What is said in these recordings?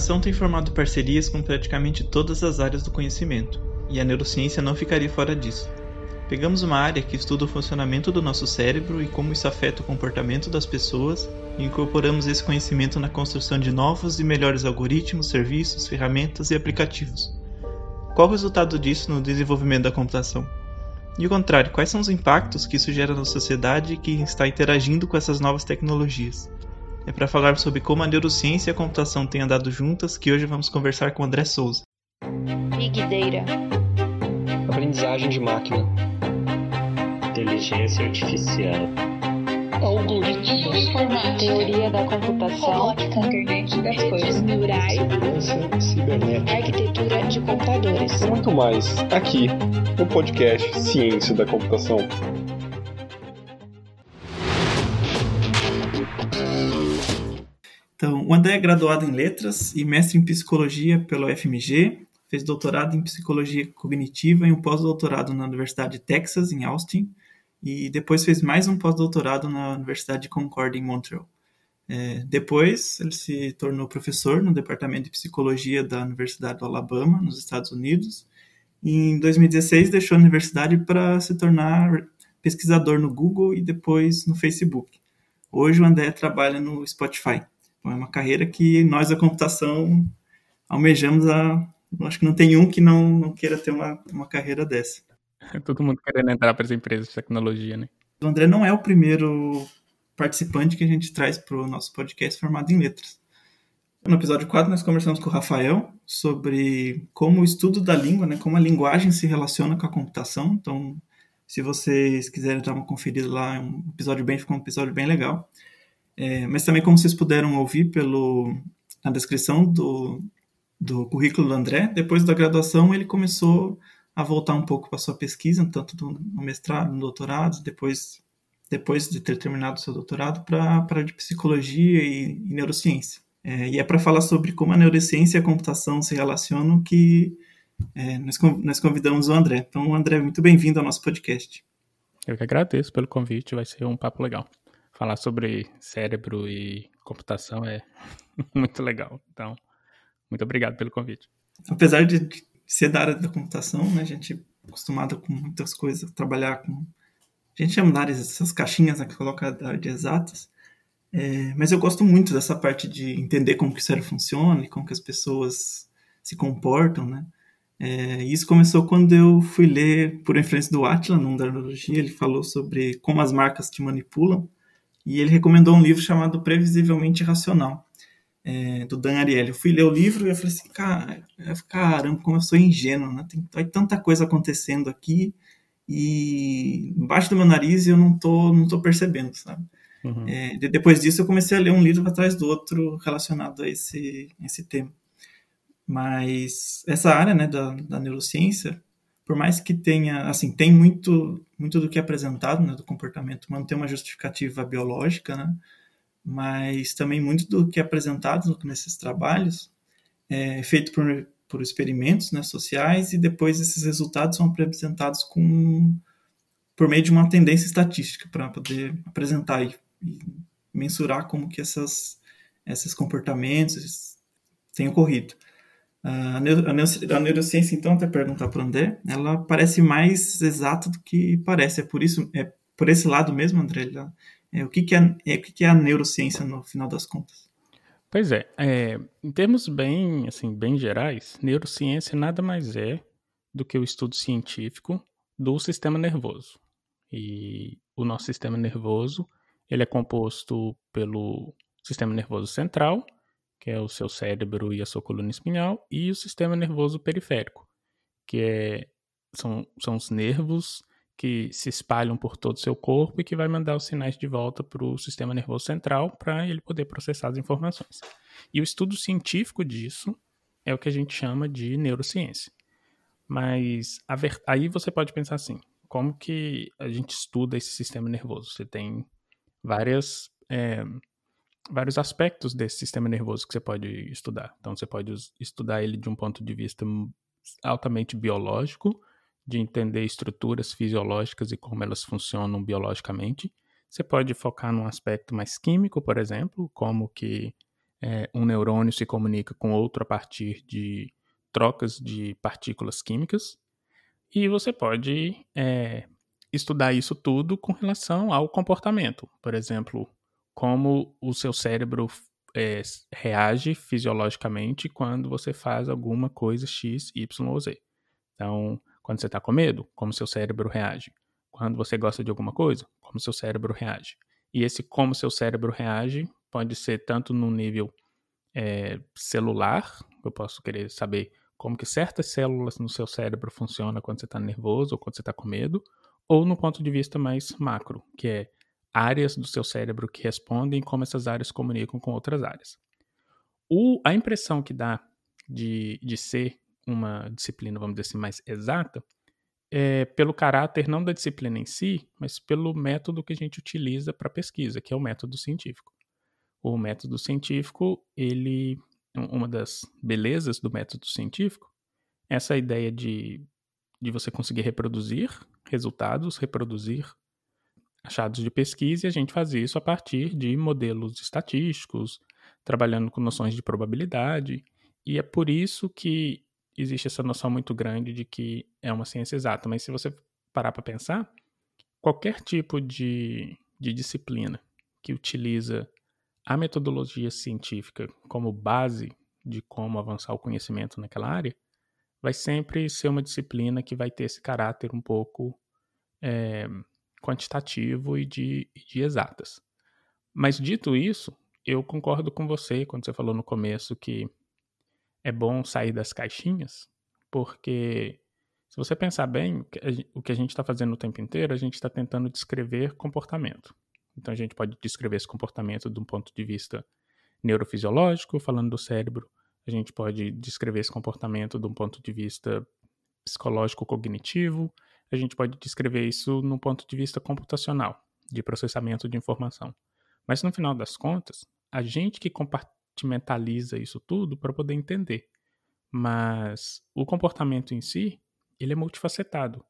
computação tem formado parcerias com praticamente todas as áreas do conhecimento, e a neurociência não ficaria fora disso. Pegamos uma área que estuda o funcionamento do nosso cérebro e como isso afeta o comportamento das pessoas e incorporamos esse conhecimento na construção de novos e melhores algoritmos, serviços, ferramentas e aplicativos. Qual o resultado disso no desenvolvimento da computação? E o contrário, quais são os impactos que isso gera na sociedade que está interagindo com essas novas tecnologias? É para falar sobre como a neurociência e a computação têm andado juntas que hoje vamos conversar com André Souza. Big Data. Aprendizagem de máquina. Inteligência artificial. Algoritmos. Informática. Teoria da computação. Robótica. Internet das coisas. Neurais. Segurança cibernética. Arquitetura de computadores. Muito mais aqui no podcast Ciência da Computação. André é graduado em Letras e mestre em Psicologia pela UFMG, fez doutorado em Psicologia Cognitiva e um pós-doutorado na Universidade de Texas, em Austin, e depois fez mais um pós-doutorado na Universidade de Concord, em Montreal. É, depois, ele se tornou professor no Departamento de Psicologia da Universidade do Alabama, nos Estados Unidos, e em 2016 deixou a universidade para se tornar pesquisador no Google e depois no Facebook. Hoje o André trabalha no Spotify. É uma carreira que nós da computação almejamos a. Acho que não tem um que não, não queira ter uma, uma carreira dessa. Todo mundo querendo entrar para as empresas de tecnologia, né? O André não é o primeiro participante que a gente traz para o nosso podcast formado em letras. No episódio 4, nós conversamos com o Rafael sobre como o estudo da língua, né, como a linguagem se relaciona com a computação. Então, se vocês quiserem dar uma conferida lá, é um episódio bem, ficou um episódio bem legal. É, mas também, como vocês puderam ouvir pelo, na descrição do, do currículo do André, depois da graduação ele começou a voltar um pouco para sua pesquisa, tanto no mestrado, no doutorado, depois, depois de ter terminado seu doutorado, para a de psicologia e, e neurociência. É, e é para falar sobre como a neurociência e a computação se relacionam que é, nós, nós convidamos o André. Então, André, muito bem-vindo ao nosso podcast. Eu que agradeço pelo convite, vai ser um papo legal. Falar sobre cérebro e computação é muito legal. Então, muito obrigado pelo convite. Apesar de ser da área da computação, né, a gente é acostumado com muitas coisas, trabalhar com. A gente chama de essas caixinhas né, que coloca da área de exatas. É, mas eu gosto muito dessa parte de entender como que o cérebro funciona e como que as pessoas se comportam, né? É, isso começou quando eu fui ler, por influência do Atila, num da neurologia, ele falou sobre como as marcas te manipulam, e ele recomendou um livro chamado Previsivelmente Racional, é, do Dan Ariely. Eu fui ler o livro e eu falei assim, cara, caramba, como eu sou ingênuo, né? Tem, tem tanta coisa acontecendo aqui e embaixo do meu nariz eu não tô, não tô percebendo, sabe? Uhum. É, depois disso eu comecei a ler um livro atrás do outro relacionado a esse, esse tema. Mas essa área né, da, da neurociência, por mais que tenha, assim, tem muito, muito do que é apresentado né, do comportamento humano, tem uma justificativa biológica, né, mas também muito do que é apresentado nesses trabalhos é feito por, por experimentos né, sociais e depois esses resultados são apresentados com, por meio de uma tendência estatística para poder apresentar e, e, mensurar como que essas, esses comportamentos têm ocorrido. A, neuro, a neurociência, então, até perguntar para o André, ela parece mais exata do que parece. É por isso, é por esse lado mesmo, André, ela, é, o, que, que, é, é, o que, que é a neurociência no final das contas? Pois é, é, em termos bem, assim, bem gerais, neurociência nada mais é do que o estudo científico do sistema nervoso. E o nosso sistema nervoso, ele é composto pelo sistema nervoso central, que é o seu cérebro e a sua coluna espinhal, e o sistema nervoso periférico, que é, são, são os nervos que se espalham por todo o seu corpo e que vai mandar os sinais de volta para o sistema nervoso central para ele poder processar as informações. E o estudo científico disso é o que a gente chama de neurociência. Mas ver... aí você pode pensar assim, como que a gente estuda esse sistema nervoso? Você tem várias é, vários aspectos desse sistema nervoso que você pode estudar. Então, você pode estudar ele de um ponto de vista altamente biológico, de entender estruturas fisiológicas e como elas funcionam biologicamente. Você pode focar num aspecto mais químico, por exemplo, como que é, um neurônio se comunica com outro a partir de trocas de partículas químicas. E você pode é, estudar isso tudo com relação ao comportamento. Por exemplo, como o seu cérebro é, reage fisiologicamente quando você faz alguma coisa X, Y ou Z. Então, quando você está com medo, como seu cérebro reage. Quando você gosta de alguma coisa, como seu cérebro reage. E esse como seu cérebro reage pode ser tanto no nível é, celular, eu posso querer saber como que certas células no seu cérebro funcionam quando você está nervoso ou quando você está com medo, ou no ponto de vista mais macro, que é áreas do seu cérebro que respondem e como essas áreas comunicam com outras áreas. O, a impressão que dá de, de ser uma disciplina, vamos dizer assim, mais exata, é pelo caráter não da disciplina em si, mas pelo método que a gente utiliza para pesquisa, que é o método científico. O método científico, ele uma das belezas do método científico é essa ideia de, de você conseguir reproduzir resultados, reproduzir achados de pesquisa e a gente faz isso a partir de modelos estatísticos, trabalhando com noções de probabilidade, e é por isso que existe essa noção muito grande de que é uma ciência exata. Mas se você parar para pensar, qualquer tipo de, de disciplina que utiliza a metodologia científica como base de como avançar o conhecimento naquela área, vai sempre ser uma disciplina que vai ter esse caráter um pouco é, quantitativo e de, de exatas. Mas dito isso, eu concordo com você quando você falou no começo que é bom sair das caixinhas, porque se você pensar bem, o que a gente está fazendo o tempo inteiro, a gente está tentando descrever comportamento. Então a gente pode descrever esse comportamento de um ponto de vista neurofisiológico, falando do cérebro. A gente pode descrever esse comportamento de um ponto de vista psicológico cognitivo. A gente pode descrever isso num ponto de vista computacional, de processamento de informação. Mas no final das contas, a gente que compartimentaliza isso tudo para poder entender. Mas o comportamento em si, ele é multifacetado.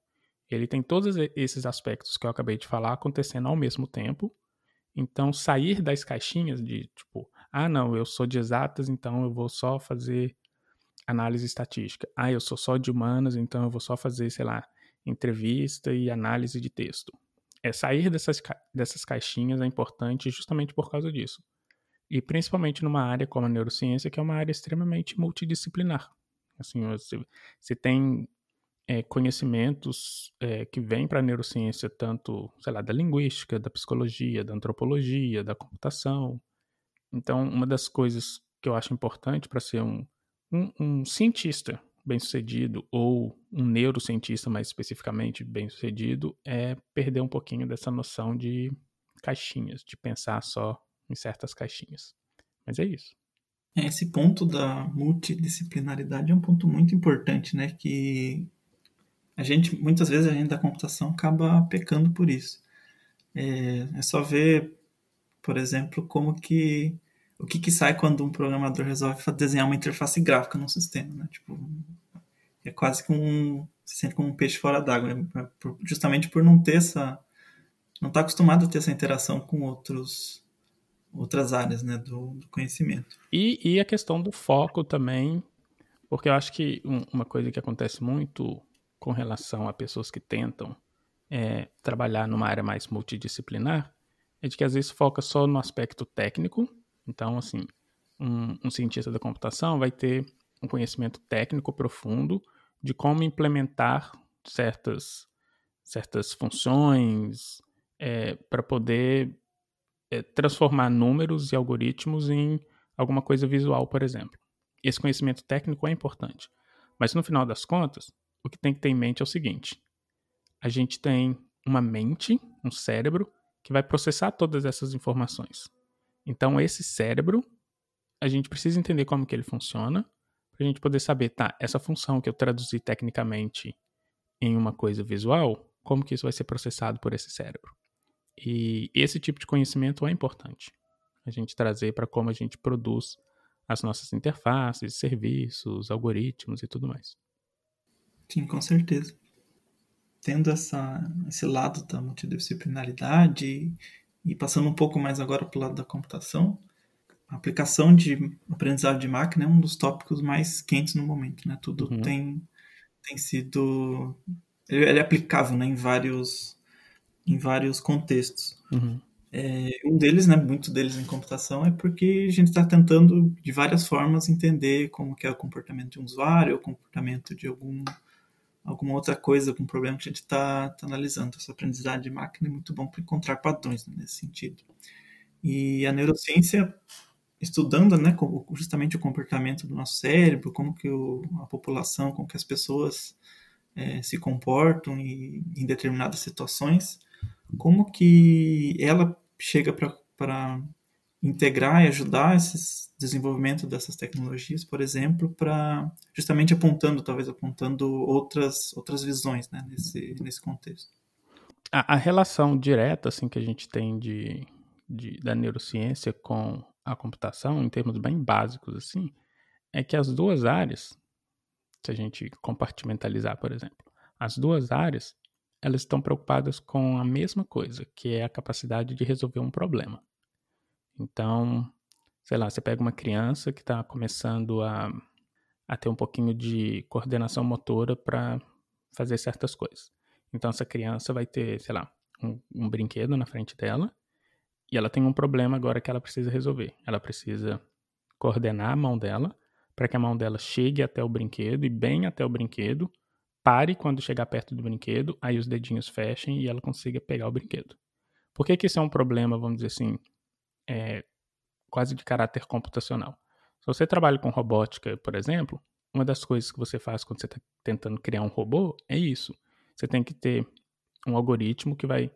Ele tem todos esses aspectos que eu acabei de falar acontecendo ao mesmo tempo. Então, sair das caixinhas de tipo, ah, não, eu sou de exatas, então eu vou só fazer análise estatística. Ah, eu sou só de humanas, então eu vou só fazer, sei lá, entrevista e análise de texto. É sair dessas, dessas caixinhas é importante justamente por causa disso. E principalmente numa área como a neurociência, que é uma área extremamente multidisciplinar. Assim, você, você tem é, conhecimentos é, que vêm para a neurociência, tanto, sei lá, da linguística, da psicologia, da antropologia, da computação. Então, uma das coisas que eu acho importante para ser um, um, um cientista bem-sucedido ou um neurocientista mais especificamente bem-sucedido é perder um pouquinho dessa noção de caixinhas, de pensar só em certas caixinhas. Mas é isso. É, esse ponto da multidisciplinaridade é um ponto muito importante, né? Que a gente, muitas vezes, a gente da computação acaba pecando por isso. É, é só ver, por exemplo, como que o que, que sai quando um programador resolve desenhar uma interface gráfica num sistema, né? Tipo, é quase que um se sente como um peixe fora d'água, né? justamente por não ter essa não estar tá acostumado a ter essa interação com outros outras áreas né, do, do conhecimento. E, e, a questão do foco também, porque eu acho que um, uma coisa que acontece muito com relação a pessoas que tentam é, trabalhar numa área mais multidisciplinar é de que às vezes foca só no aspecto técnico. Então, assim, um, um cientista da computação vai ter um conhecimento técnico profundo de como implementar certas, certas funções é, para poder é, transformar números e algoritmos em alguma coisa visual, por exemplo. Esse conhecimento técnico é importante. Mas no final das contas, o que tem que ter em mente é o seguinte: a gente tem uma mente, um cérebro, que vai processar todas essas informações. Então, esse cérebro, a gente precisa entender como que ele funciona, para a gente poder saber, tá, essa função que eu traduzi tecnicamente em uma coisa visual, como que isso vai ser processado por esse cérebro. E esse tipo de conhecimento é importante. A gente trazer para como a gente produz as nossas interfaces, serviços, algoritmos e tudo mais. Sim, com certeza. Tendo essa, esse lado da multidisciplinaridade e passando um pouco mais agora para o lado da computação, a aplicação de aprendizado de máquina é um dos tópicos mais quentes no momento, né? Tudo Uhum. tem, tem sido... Ele, é aplicável, né? Em vários, em vários contextos. Uhum. É, um deles, né, muito deles em computação, é porque a gente está tentando, de várias formas, entender como que é o comportamento de um usuário, o comportamento de algum, alguma outra coisa, algum problema que a gente está tá analisando. Essa aprendizagem de máquina é muito bom para encontrar padrões né, nesse sentido. E a neurociência, estudando né, justamente o comportamento do nosso cérebro, como que o, a população, como que as pessoas eh, se comportam em, em determinadas situações, como que ela chega para integrar e ajudar esse desenvolvimento dessas tecnologias, por exemplo, para justamente apontando, talvez apontando outras outras visões né, nesse, nesse contexto. A, a relação direta assim que a gente tem de, de- da neurociência com a computação, em termos bem básicos assim, é que as duas áreas, se a gente compartimentalizar, por exemplo, as duas áreas, elas estão preocupadas com a mesma coisa, que é a capacidade de resolver um problema. Então, sei lá, você pega uma criança que está começando a, a ter um pouquinho de coordenação motora para fazer certas coisas. Então, essa criança vai ter, sei lá, um, um brinquedo na frente dela e ela tem um problema agora que ela precisa resolver. Ela precisa coordenar a mão dela para que a mão dela chegue até o brinquedo e bem até o brinquedo, pare quando chegar perto do brinquedo, aí os dedinhos fechem e ela consiga pegar o brinquedo. Por que, que isso é um problema, vamos dizer assim, é, quase de caráter computacional? Se você trabalha com robótica, por exemplo, uma das coisas que você faz quando você está tentando criar um robô é isso. Você tem que ter um algoritmo que vai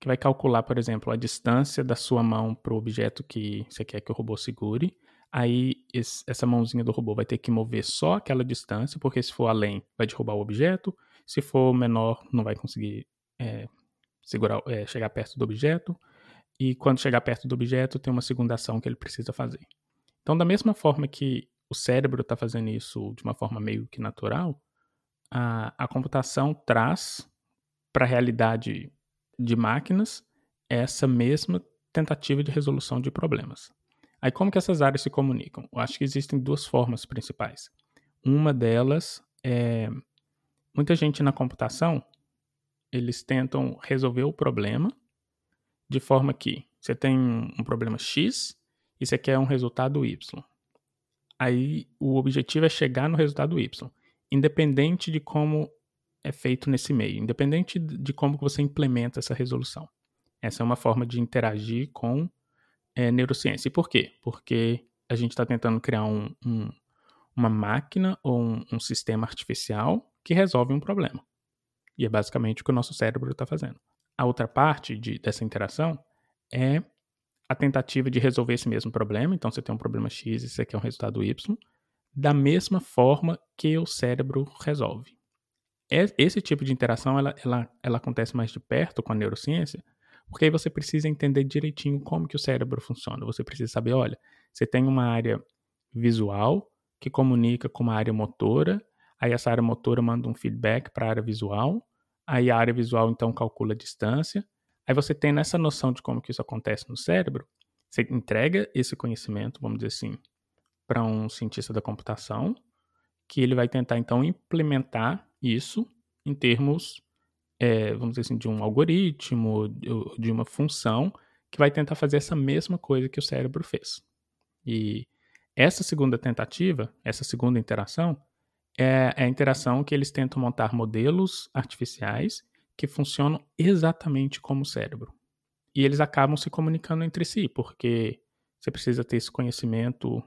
que vai calcular, por exemplo, a distância da sua mão para o objeto que você quer que o robô segure. Aí esse- essa mãozinha do robô vai ter que mover só aquela distância, porque se for além, vai derrubar o objeto. Se for menor, não vai conseguir é, segurar, é, chegar perto do objeto. E quando chegar perto do objeto, tem uma segunda ação que ele precisa fazer. Então, da mesma forma que o cérebro está fazendo isso de uma forma meio que natural, a, a computação traz para a realidade de máquinas essa mesma tentativa de resolução de problemas. Aí como que essas áreas se comunicam? Eu acho que existem duas formas principais. Uma delas é muita gente na computação, eles tentam resolver o problema de forma que você tem um problema X e você quer um resultado Y. Aí o objetivo é chegar no resultado Y, independente de como é feito nesse meio, independente de como você implementa essa resolução. Essa é uma forma de interagir com é, neurociência. E por quê? Porque a gente está tentando criar um, um, uma máquina ou um, um, sistema artificial que resolve um problema. E é basicamente o que o nosso cérebro está fazendo. A outra parte de, dessa interação é a tentativa de resolver esse mesmo problema. Então, você tem um problema X e você quer um resultado Y, da mesma forma que o cérebro resolve. Esse tipo de interação ela, ela, ela acontece mais de perto com a neurociência, porque aí você precisa entender direitinho como que o cérebro funciona. Você precisa saber, olha, você tem uma área visual que comunica com uma área motora, aí essa área motora manda um feedback para a área visual, aí a área visual então calcula a distância, aí você tem nessa noção de como que isso acontece no cérebro, você entrega esse conhecimento, vamos dizer assim, para um cientista da computação, que ele vai tentar então implementar isso em termos é, vamos dizer assim, de um algoritmo, de uma função que vai tentar fazer essa mesma coisa que o cérebro fez. E essa segunda tentativa, essa segunda interação, é, é a interação que eles tentam montar modelos artificiais que funcionam exatamente como o cérebro. E eles acabam se comunicando entre si, porque você precisa ter esse conhecimento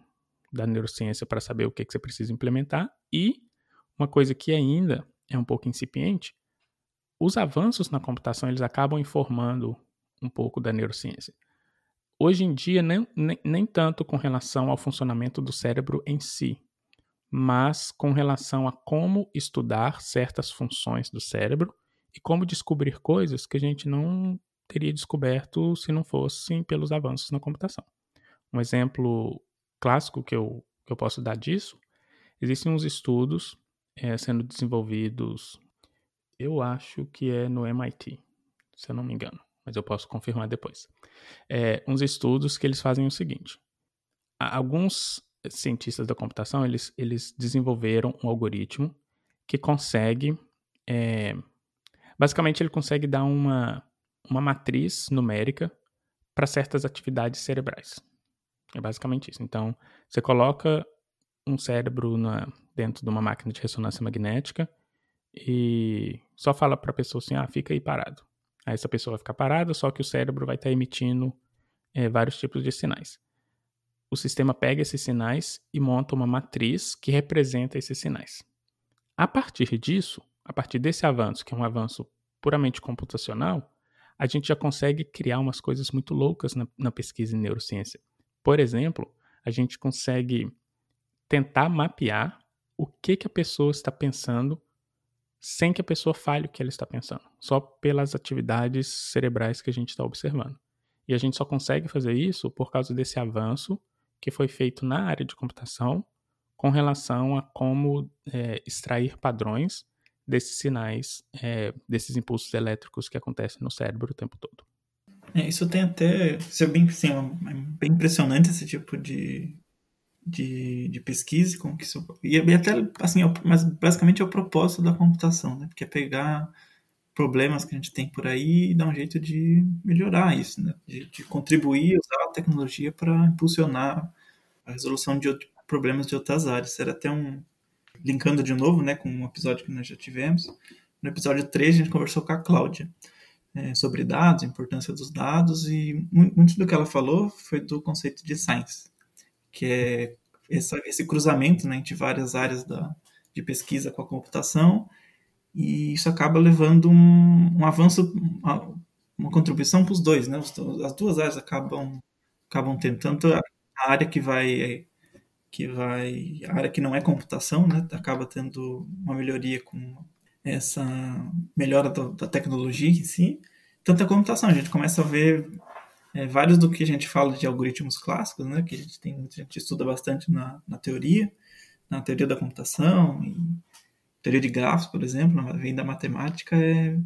da neurociência para saber o que, que você precisa implementar. E uma coisa que ainda é um pouco incipiente os avanços na computação eles acabam informando um pouco da neurociência. Hoje em dia, nem, nem, nem, tanto com relação ao funcionamento do cérebro em si, mas com relação a como estudar certas funções do cérebro e como descobrir coisas que a gente não teria descoberto se não fossem pelos avanços na computação. Um exemplo clássico que eu, que eu posso dar disso, existem uns estudos é, sendo desenvolvidos eu acho que é no MIT, se eu não me engano, mas eu posso confirmar depois. É, uns estudos que eles fazem o seguinte: alguns cientistas da computação, eles, eles desenvolveram um algoritmo que consegue, é, basicamente ele consegue dar uma, uma matriz numérica para certas atividades cerebrais. É basicamente isso. Então, você coloca um cérebro na, dentro de uma máquina de ressonância magnética e só fala para a pessoa assim, ah, fica aí parado. Aí essa pessoa vai ficar parada, só que o cérebro vai estar tá emitindo é, vários tipos de sinais. O sistema pega esses sinais e monta uma matriz que representa esses sinais. A partir disso, a partir desse avanço, que é um avanço puramente computacional, a gente já consegue criar umas coisas muito loucas na, na pesquisa em neurociência. Por exemplo, a gente consegue tentar mapear o que, que a pessoa está pensando sem que a pessoa fale o que ela está pensando, só pelas atividades cerebrais que a gente está observando. E a gente só consegue fazer isso por causa desse avanço que foi feito na área de computação com relação a como é, extrair padrões desses sinais, é, desses impulsos elétricos que acontecem no cérebro o tempo todo. É, isso tem até. Isso é bem, assim, é bem impressionante esse tipo de, de, de pesquisa, como que isso, e até assim, é mas basicamente é o propósito da computação, né? Porque é pegar problemas que a gente tem por aí e dar um jeito de melhorar isso, né? De, de contribuir, usar a tecnologia para impulsionar a resolução de problemas de outras áreas. Era até um linkando de novo, né, com um episódio que nós já tivemos. No episódio 3 a gente conversou com a Cláudia é, sobre dados, a importância dos dados e muito do que ela falou foi do conceito de science, que é essa, esse cruzamento né, entre várias áreas da, de pesquisa com a computação, e isso acaba levando um, um avanço, uma, uma contribuição para os dois, né? As duas áreas acabam, acabam tendo tanto a área que vai que vai a área que não é computação, né? Acaba tendo uma melhoria com essa melhora da, da tecnologia em si, tanto a computação. A gente começa a ver é, vários do que a gente fala de algoritmos clássicos, né, que a gente, tem, a gente estuda bastante na, na teoria, na teoria da computação, e teoria de grafos, por exemplo, vem da matemática, é,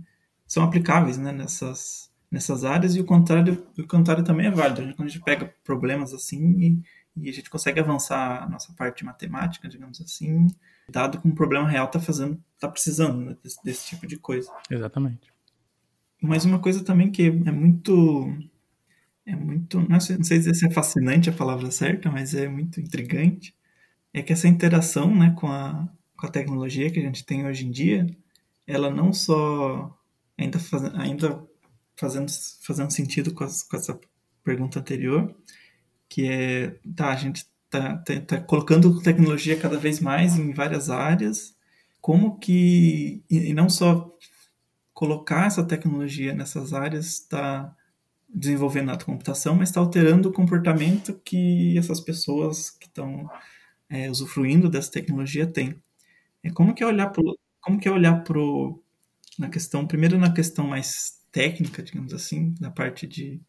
são aplicáveis né, nessas, nessas áreas, e o contrário, o contrário também é válido. Quando a gente pega problemas assim e, e a gente consegue avançar a nossa parte de matemática, digamos assim, dado que um problema real está fazendo, está precisando né, desse, desse tipo de coisa. Exatamente. Mas uma coisa também que é muito é muito, não sei, não sei se é fascinante a palavra certa, mas é muito intrigante, é que essa interação né, com, a, com a tecnologia que a gente tem hoje em dia, ela não só, ainda, faz, ainda fazendo, fazendo sentido com, as, com essa pergunta anterior, que é, tá, a gente tá, tá, tá, colocando tecnologia cada vez mais em várias áreas, como que, e, não só colocar essa tecnologia nessas áreas está desenvolvendo a computação, mas está alterando o comportamento que essas pessoas que estão é, usufruindo dessa tecnologia têm. É como que é olhar pro, como que é olhar pro na questão primeiro na questão mais técnica, digamos assim, na parte de,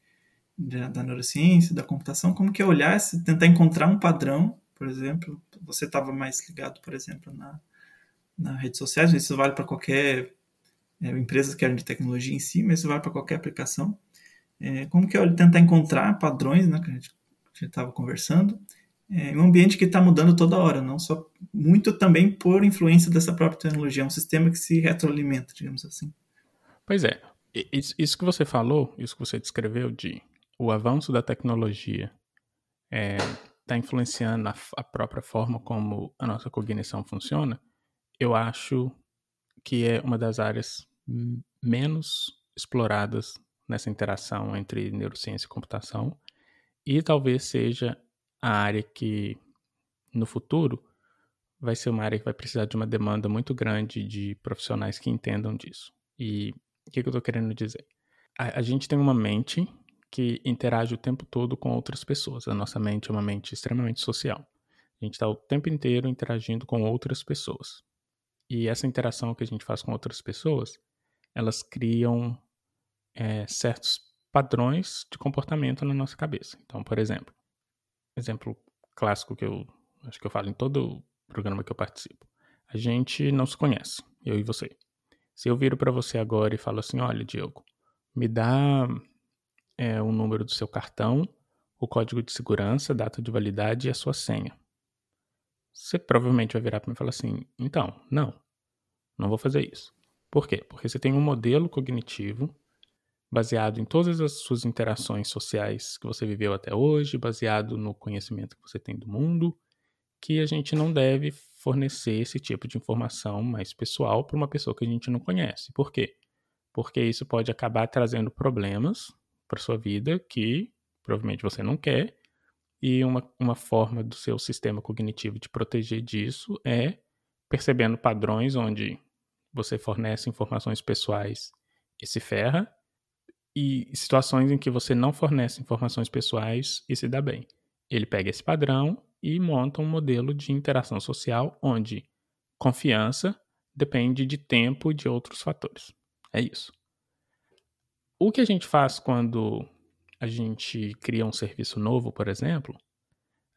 de da neurociência, da computação, como que é olhar, se tentar encontrar um padrão, por exemplo, você estava mais ligado, por exemplo, na na redes sociais, isso vale para qualquer é, empresas que querem de tecnologia em si, mas isso vale para qualquer aplicação. É, como que é tentar encontrar padrões, né, que a gente estava conversando, é um ambiente que está mudando toda hora, não só muito também por influência dessa própria tecnologia, é um sistema que se retroalimenta, digamos assim. Pois é, isso que você falou, isso que você descreveu de o avanço da tecnologia está é, tá influenciando a, a, própria forma como a nossa cognição funciona, eu acho que é uma das áreas menos exploradas nessa interação entre neurociência e computação, e talvez seja a área que, no futuro, vai ser uma área que vai precisar de uma demanda muito grande de profissionais que entendam disso. E o que, que eu estou querendo dizer? A, a, gente tem uma mente que interage o tempo todo com outras pessoas. A nossa mente é uma mente extremamente social. A gente está o tempo inteiro interagindo com outras pessoas. E essa interação que a gente faz com outras pessoas, elas criam é, certos padrões de comportamento na nossa cabeça. Então, por exemplo, exemplo clássico que eu acho que eu falo em todo programa que eu participo. A gente não se conhece, eu e você. Se eu viro para você agora e falo assim, olha, Diego, me dá é, o número do seu cartão, o código de segurança, data de validade e a sua senha. Você provavelmente vai virar para mim e falar assim: então, não, não vou fazer isso. Por quê? Porque você tem um modelo cognitivo baseado em todas as suas interações sociais que você viveu até hoje, baseado no conhecimento que você tem do mundo, que a gente não deve fornecer esse tipo de informação mais pessoal para uma pessoa que a gente não conhece. Por quê? Porque isso pode acabar trazendo problemas para sua vida que provavelmente você não quer. E uma, uma forma do seu sistema cognitivo de proteger disso é percebendo padrões onde você fornece informações pessoais e se ferra, e situações em que você não fornece informações pessoais e se dá bem. Ele pega esse padrão e monta um modelo de interação social onde confiança depende de tempo e de outros fatores. É isso. O que a gente faz quando a gente cria um serviço novo, por exemplo,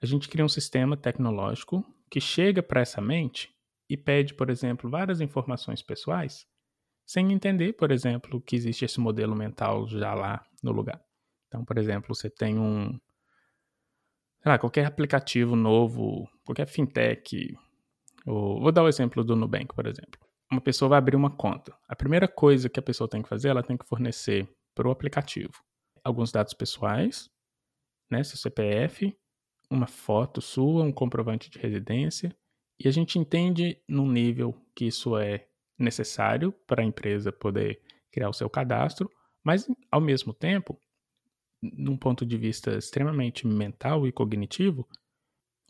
a gente cria um sistema tecnológico que chega para essa mente e pede, por exemplo, várias informações pessoais, sem entender, por exemplo, que existe esse modelo mental já lá no lugar. Então, por exemplo, você tem um, sei lá, qualquer aplicativo novo, qualquer fintech, ou, vou dar o exemplo do Nubank, por exemplo. Uma pessoa vai abrir uma conta. A primeira coisa que a pessoa tem que fazer, ela tem que fornecer para o aplicativo alguns dados pessoais, né, seu CPF, uma foto sua, um comprovante de residência, e a gente entende num nível que isso é necessário para a empresa poder criar o seu cadastro, mas ao mesmo tempo num ponto de vista extremamente mental e cognitivo,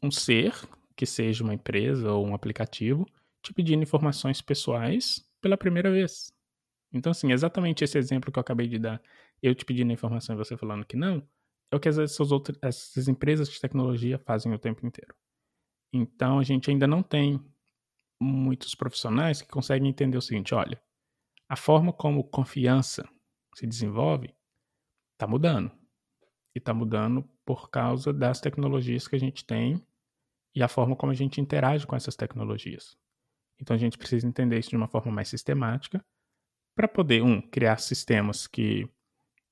um ser, que seja uma empresa ou um aplicativo, te pedindo informações pessoais pela primeira vez. Então, assim, exatamente esse exemplo que eu acabei de dar, eu te pedindo informação e você falando que não, é o que essas, outras, essas empresas de tecnologia fazem o tempo inteiro. Então, a gente ainda não tem muitos profissionais que conseguem entender o seguinte: olha, a forma como confiança se desenvolve está mudando e está mudando por causa das tecnologias que a gente tem e a forma como a gente interage com essas tecnologias. Então a gente precisa entender isso de uma forma mais sistemática para poder, um, criar sistemas que,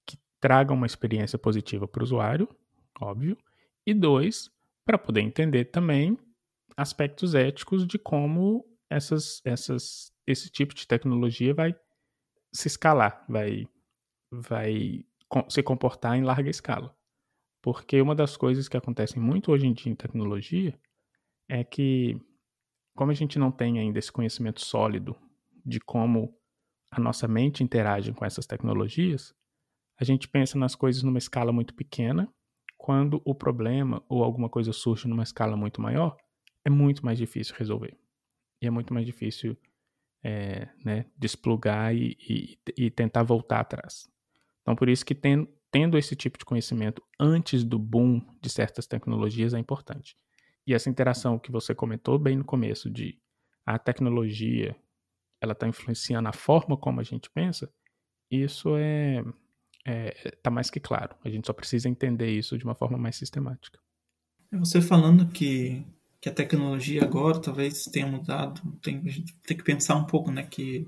que tragam uma experiência positiva para o usuário, óbvio, e dois, para poder entender também aspectos éticos de como essas, essas, esse tipo de tecnologia vai se escalar, vai, vai se comportar em larga escala. Porque uma das coisas que acontecem muito hoje em dia em tecnologia é que, como a gente não tem ainda esse conhecimento sólido de como a nossa mente interage com essas tecnologias, a gente pensa nas coisas numa escala muito pequena. Quando o problema ou alguma coisa surge numa escala muito maior, é muito mais difícil resolver. E é muito mais difícil é, né, desplugar e, e, e tentar voltar atrás. Então, por isso que tendo esse tipo de conhecimento antes do boom de certas tecnologias é importante. E essa interação que você comentou bem no começo de a tecnologia ela está influenciando a forma como a gente pensa, isso é, é tá mais que claro. A gente só precisa entender isso de uma forma mais sistemática. É você falando que, que a tecnologia agora talvez tenha mudado, tem, a gente tem que pensar um pouco, né, que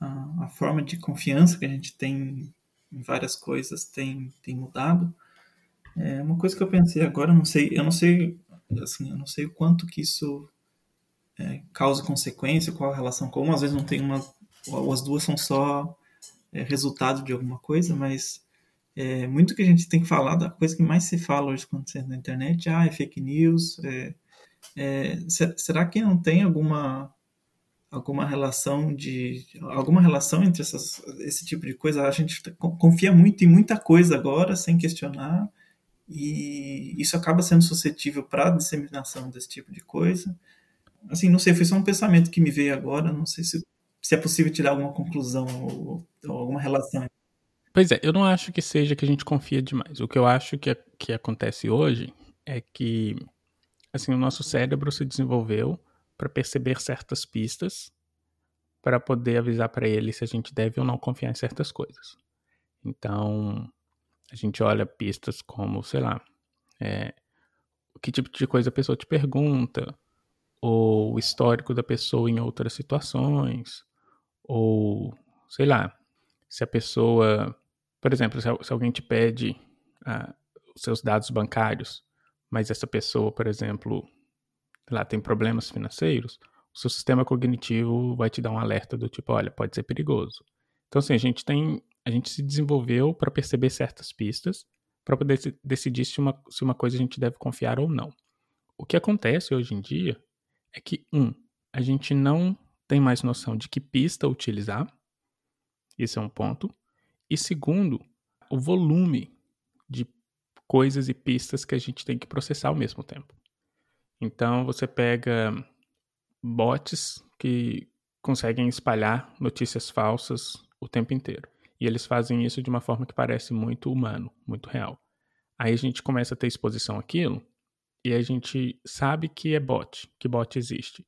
a, a forma de confiança que a gente tem em várias coisas tem, tem mudado. É uma coisa que eu pensei agora, não sei, eu não sei, assim, eu não sei o quanto que isso é, causa consequência, qual a relação com às vezes não tem uma, ou as duas são só é, resultado de alguma coisa, mas é, muito que a gente tem que falar da coisa que mais se fala hoje você na internet, ah, é fake news, é, é, será que não tem alguma alguma relação de alguma relação entre essas, esse tipo de coisa. A gente confia muito em muita coisa agora sem questionar e isso acaba sendo suscetível para a disseminação desse tipo de coisa. Assim, não sei, foi só um pensamento que me veio agora. Não sei se, se é possível tirar alguma conclusão ou, ou alguma relação. Pois é, eu não acho que seja que a gente confia demais. O que eu acho que, que acontece hoje é que assim o nosso cérebro se desenvolveu para perceber certas pistas para poder avisar para ele se a gente deve ou não confiar em certas coisas. Então, a gente olha pistas como, sei lá, é, que tipo de coisa a pessoa te pergunta, ou o histórico da pessoa em outras situações, ou, sei lá, se a pessoa, por exemplo, se, alguém te pede ah, os seus dados bancários, mas essa pessoa, por exemplo, lá tem problemas financeiros, o seu sistema cognitivo vai te dar um alerta do tipo, olha, pode ser perigoso. Então, assim, a gente tem, a gente se desenvolveu para perceber certas pistas, para poder decidir se uma, se uma coisa a gente deve confiar ou não. O que acontece hoje em dia é que, um, a gente não tem mais noção de que pista utilizar, isso é um ponto, e segundo, o volume de coisas e pistas que a gente tem que processar ao mesmo tempo. Então você pega bots que conseguem espalhar notícias falsas o tempo inteiro. E eles fazem isso de uma forma que parece muito humano, muito real. Aí a gente começa a ter exposição àquilo e a gente sabe que é bot, que bot existe,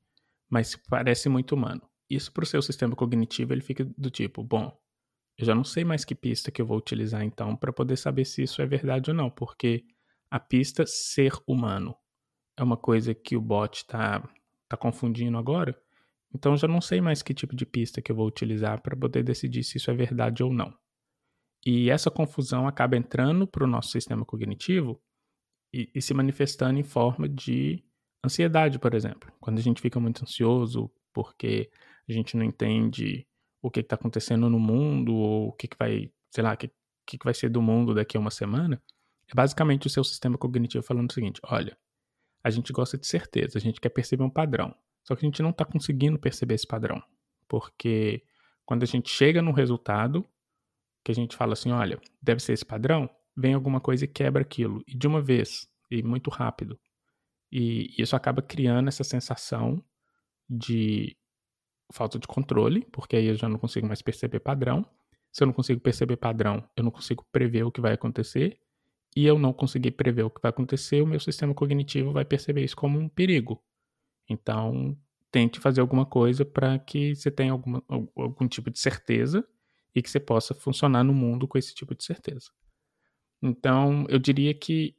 mas parece muito humano. Isso para o seu sistema cognitivo ele fica do tipo, bom, eu já não sei mais que pista que eu vou utilizar então para poder saber se isso é verdade ou não, porque a pista ser humano é uma coisa que o bot está tá confundindo agora. Então eu já não sei mais que tipo de pista que eu vou utilizar para poder decidir se isso é verdade ou não. E essa confusão acaba entrando para o nosso sistema cognitivo e, e se manifestando em forma de ansiedade, por exemplo. Quando a gente fica muito ansioso porque a gente não entende o que está acontecendo no mundo, ou o que, que vai, sei lá, o que, que, que vai ser do mundo daqui a uma semana, é basicamente o seu sistema cognitivo falando o seguinte: olha, a gente gosta de certeza, a gente quer perceber um padrão. Só que a gente não está conseguindo perceber esse padrão. Porque quando a gente chega num resultado, que a gente fala assim, olha, deve ser esse padrão, vem alguma coisa e quebra aquilo. E de uma vez, e muito rápido. E isso acaba criando essa sensação de falta de controle, porque aí eu já não consigo mais perceber padrão. Se eu não consigo perceber padrão, eu não consigo prever o que vai acontecer. E eu não conseguir prever o que vai acontecer, o meu sistema cognitivo vai perceber isso como um perigo. Então, tente fazer alguma coisa para que você tenha alguma, algum tipo de certeza e que você possa funcionar no mundo com esse tipo de certeza. Então, eu diria que,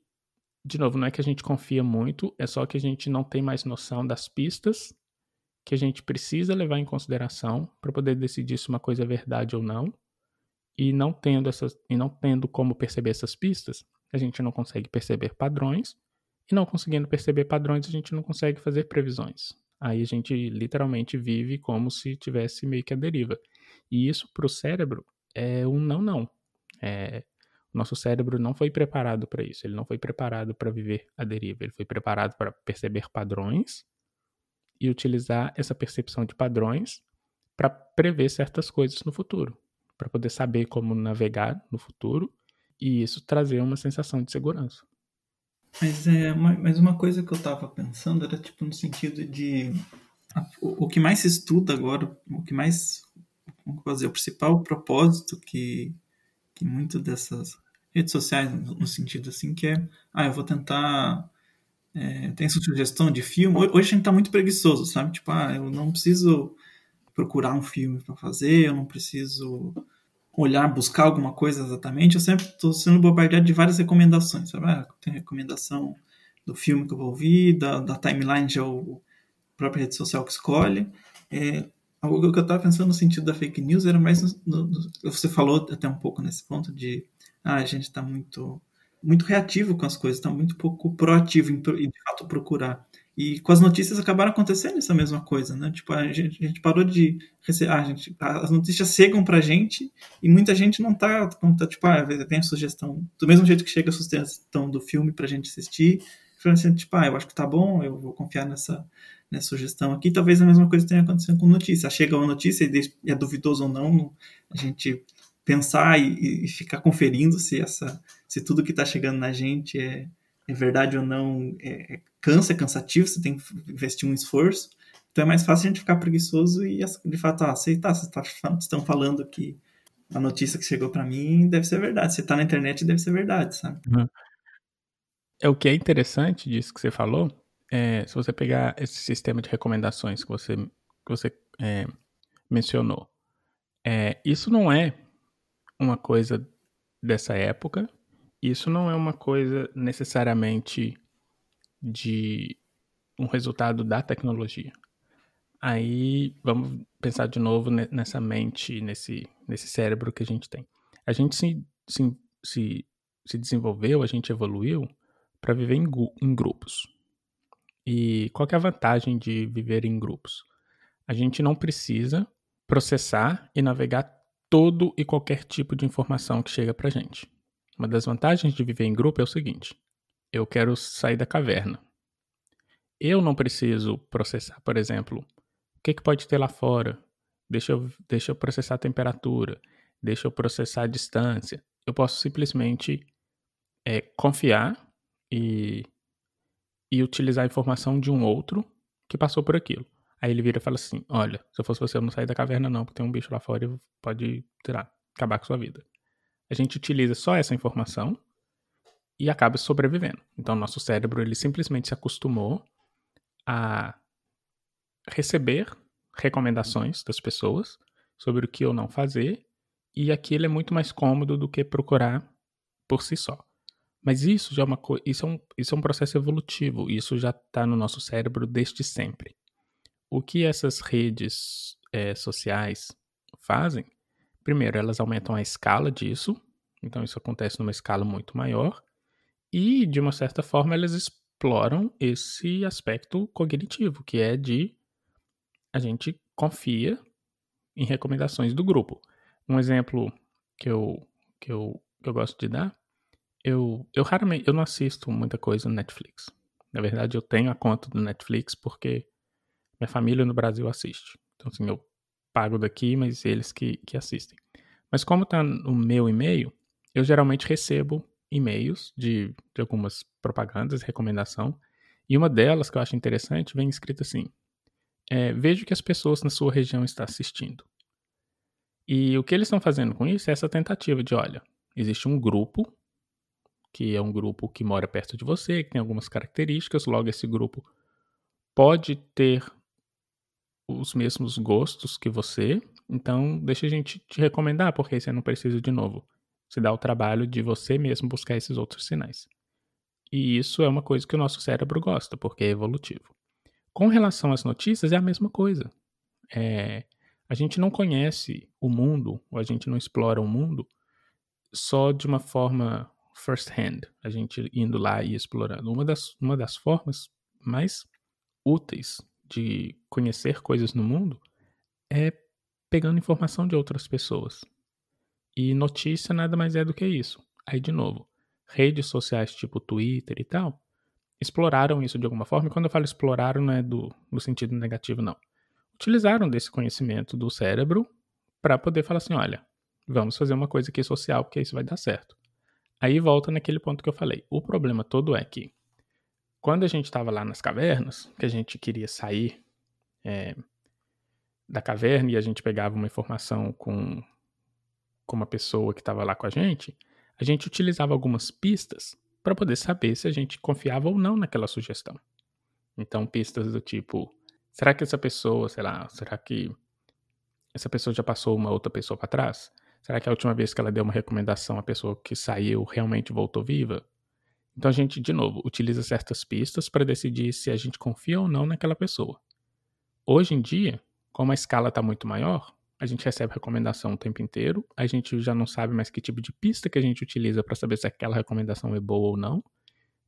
de novo, não é que a gente confia muito, é só que a gente não tem mais noção das pistas que a gente precisa levar em consideração para poder decidir se uma coisa é verdade ou não. E não tendo essas e não tendo como perceber essas pistas, a gente não consegue perceber padrões. E não conseguindo perceber padrões, a gente não consegue fazer previsões. Aí a gente literalmente vive como se tivesse meio que a deriva. E isso para o cérebro é um não não. É, nosso cérebro não foi preparado para isso. Ele não foi preparado para viver a deriva. Ele foi preparado para perceber padrões e utilizar essa percepção de padrões para prever certas coisas no futuro, para poder saber como navegar no futuro e isso trazer uma sensação de segurança. Mas, é, mas uma coisa que eu estava pensando era tipo no sentido de o, o, que mais se estuda agora, o que mais vamos fazer, o principal propósito que, que muito dessas redes sociais, no, sentido assim, que é, ah, eu vou tentar é, tem sugestão de filme. Hoje a gente tá muito preguiçoso, sabe? Tipo, ah, eu não preciso procurar um filme para fazer, eu não preciso olhar, buscar alguma coisa exatamente. Eu sempre estou sendo bombardeado de várias recomendações, sabe? Ah, tem recomendação do filme que eu vou ouvir, da, da timeline já o própria rede social que escolhe. É, que eu estava pensando no sentido da fake news era mais no, no, você falou até um pouco nesse ponto de ah, a gente está muito muito reativo com as coisas, está muito pouco proativo em, em, de fato procurar. E com as notícias acabaram acontecendo essa mesma coisa, né? Tipo, a gente, a gente parou de receber. Ah, gente, as notícias chegam pra gente e muita gente não tá. Não tá tipo, ah, tem a sugestão. Do mesmo jeito que chega a sugestão do filme pra gente assistir, assim, tipo, ah, eu acho que tá bom, eu vou confiar nessa, nessa sugestão aqui. Talvez a mesma coisa tenha acontecido com notícia. Chega uma notícia e é duvidoso ou não, a gente pensar e, e, ficar conferindo se essa se tudo que está chegando na gente é, é verdade ou não é, é, cansa, é cansativo, você tem que investir um esforço. Então é mais fácil a gente ficar preguiçoso e de fato ah, aceitar. Vocês tá, estão falando que a notícia que chegou para mim deve ser verdade. Se está na internet deve ser verdade, sabe? Uhum. É o que é interessante disso que você falou. É, se você pegar esse sistema de recomendações que você, que você é, mencionou, é, isso não é uma coisa dessa época. Isso não é uma coisa necessariamente de um resultado da tecnologia. Aí vamos pensar de novo nessa mente, nesse, nesse cérebro que a gente tem. A gente se, se, se, se desenvolveu, a gente evoluiu para viver em, em grupos. E qual é a vantagem de viver em grupos? A gente não precisa processar e navegar todo e qualquer tipo de informação que chega pra gente. Uma das vantagens de viver em grupo é o seguinte: eu quero sair da caverna. Eu não preciso processar, por exemplo, o que, que pode ter lá fora. Deixa eu, deixa eu processar a temperatura, deixa eu processar a distância. Eu posso simplesmente é, confiar e, e utilizar a informação de um outro que passou por aquilo. Aí ele vira e fala assim: Olha, se eu fosse você, eu não sair da caverna, não, porque tem um bicho lá fora e pode, sei lá, acabar com sua vida. A gente utiliza só essa informação e acaba sobrevivendo. Então, nosso cérebro ele simplesmente se acostumou a receber recomendações das pessoas sobre o que ou não fazer, e aquilo é muito mais cômodo do que procurar por si só. Mas isso já é uma isso é um, isso é um processo evolutivo, isso já está no nosso cérebro desde sempre. O que essas redes eh, sociais fazem? Primeiro, elas aumentam a escala disso, então isso acontece numa escala muito maior, e de uma certa forma elas exploram esse aspecto cognitivo, que é de a gente confia em recomendações do grupo. Um exemplo que eu, que eu, que eu gosto de dar, eu, eu raramente, eu não assisto muita coisa no Netflix. Na verdade, eu tenho a conta do Netflix porque minha família no Brasil assiste. Então, assim, eu pago daqui, mas eles que, que assistem. Mas como tá no meu e-mail, eu geralmente recebo e-mails de, de algumas propagandas, recomendação, e uma delas que eu acho interessante vem escrito assim: é, vejo que as pessoas na sua região estão assistindo. E o que eles estão fazendo com isso é essa tentativa de, olha, existe um grupo, que é um grupo que mora perto de você, que tem algumas características, logo esse grupo pode ter os mesmos gostos que você, então deixa a gente te recomendar, porque aí você não precisa de novo. Você dá o trabalho de você mesmo buscar esses outros sinais. E isso é uma coisa que o nosso cérebro gosta, porque é evolutivo. Com relação às notícias, é a mesma coisa. É, a gente não conhece o mundo, ou a gente não explora o mundo só de uma forma first hand, a gente indo lá e explorando. Uma das, uma das formas mais úteis de conhecer coisas no mundo é pegando informação de outras pessoas. E notícia nada mais é do que isso. Aí, de novo, redes sociais tipo Twitter e tal exploraram isso de alguma forma. E quando eu falo exploraram, não é do, sentido negativo, não. Utilizaram desse conhecimento do cérebro para poder falar assim: olha, vamos fazer uma coisa aqui social, porque isso vai dar certo. Aí volta naquele ponto que eu falei. O problema todo é que quando a gente estava lá nas cavernas, que a gente queria sair é, da caverna e a gente pegava uma informação com, com uma pessoa que estava lá com a gente, a gente utilizava algumas pistas para poder saber se a gente confiava ou não naquela sugestão. Então, pistas do tipo: será que essa pessoa, sei lá, será que essa pessoa já passou uma outra pessoa para trás? Será que a última vez que ela deu uma recomendação, a pessoa que saiu realmente voltou viva? Então a gente, de novo, utiliza certas pistas para decidir se a gente confia ou não naquela pessoa. Hoje em dia, como a escala está muito maior, a gente recebe recomendação o tempo inteiro, a gente já não sabe mais que tipo de pista que a gente utiliza para saber se aquela recomendação é boa ou não.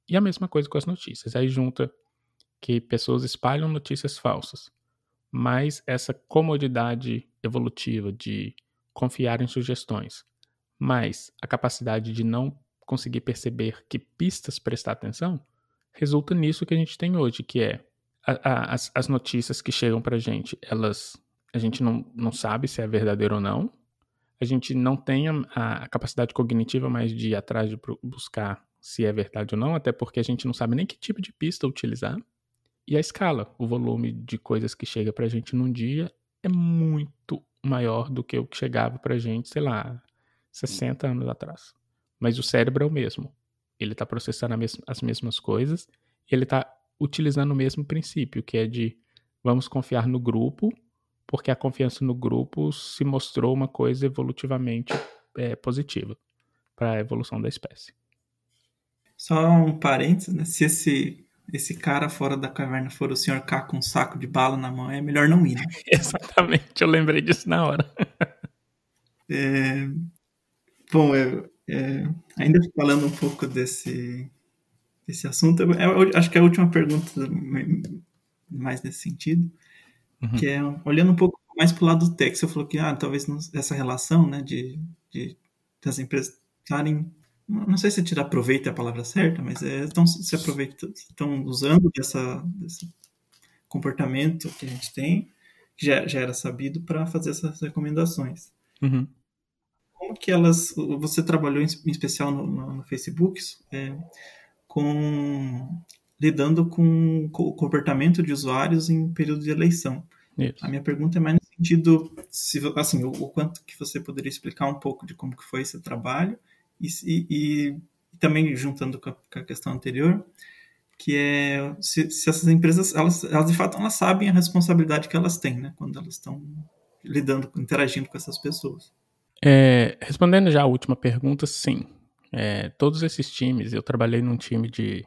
E a mesma coisa com as notícias. Aí junta que pessoas espalham notícias falsas, mas essa comodidade evolutiva de confiar em sugestões, mas a capacidade de não conseguir perceber que pistas prestar atenção, resulta nisso que a gente tem hoje, que é a, a, as, as notícias que chegam pra gente, elas a gente não, não sabe se é verdadeiro ou não, a gente não tem a, a capacidade cognitiva mais de ir atrás de buscar se é verdade ou não, até porque a gente não sabe nem que tipo de pista utilizar. E a escala, o volume de coisas que chega pra gente num dia é muito maior do que o que chegava pra gente, sei lá, 60 anos atrás. Mas o cérebro é o mesmo. Ele está processando mes as mesmas coisas e ele está utilizando o mesmo princípio, que é de vamos confiar no grupo, porque a confiança no grupo se mostrou uma coisa evolutivamente é, positiva para a evolução da espécie. Só um parênteses, né? Se esse, esse cara fora da caverna for o Sr. K com um saco de bala na mão, é melhor não ir. Né? Exatamente, eu lembrei disso na hora. é... Bom, eu, É, ainda falando um pouco desse, desse assunto, eu, eu acho que é a última pergunta mais nesse sentido, uhum. que é olhando um pouco mais para o lado do tech, você falou que ah, talvez não, essa relação né, de, de das empresas estarem não sei se tirar proveito é a palavra certa, mas é, estão se aproveitando, estão usando dessa, desse comportamento que a gente tem, que já, já era sabido, para fazer essas recomendações. Uhum. Como que elas, você trabalhou em, em especial no, no, no Facebook, é, com lidando com o comportamento de usuários em período de eleição. Isso. A minha pergunta é mais no sentido, se, assim, o, o, quanto que você poderia explicar um pouco de como que foi esse trabalho e, e, e também juntando com a, com a, questão anterior, que é se, se, essas empresas, elas, elas de fato elas sabem a responsabilidade que elas têm, né, quando elas estão lidando, interagindo com essas pessoas. É, respondendo já a última pergunta, sim. É, todos esses times, eu trabalhei num time de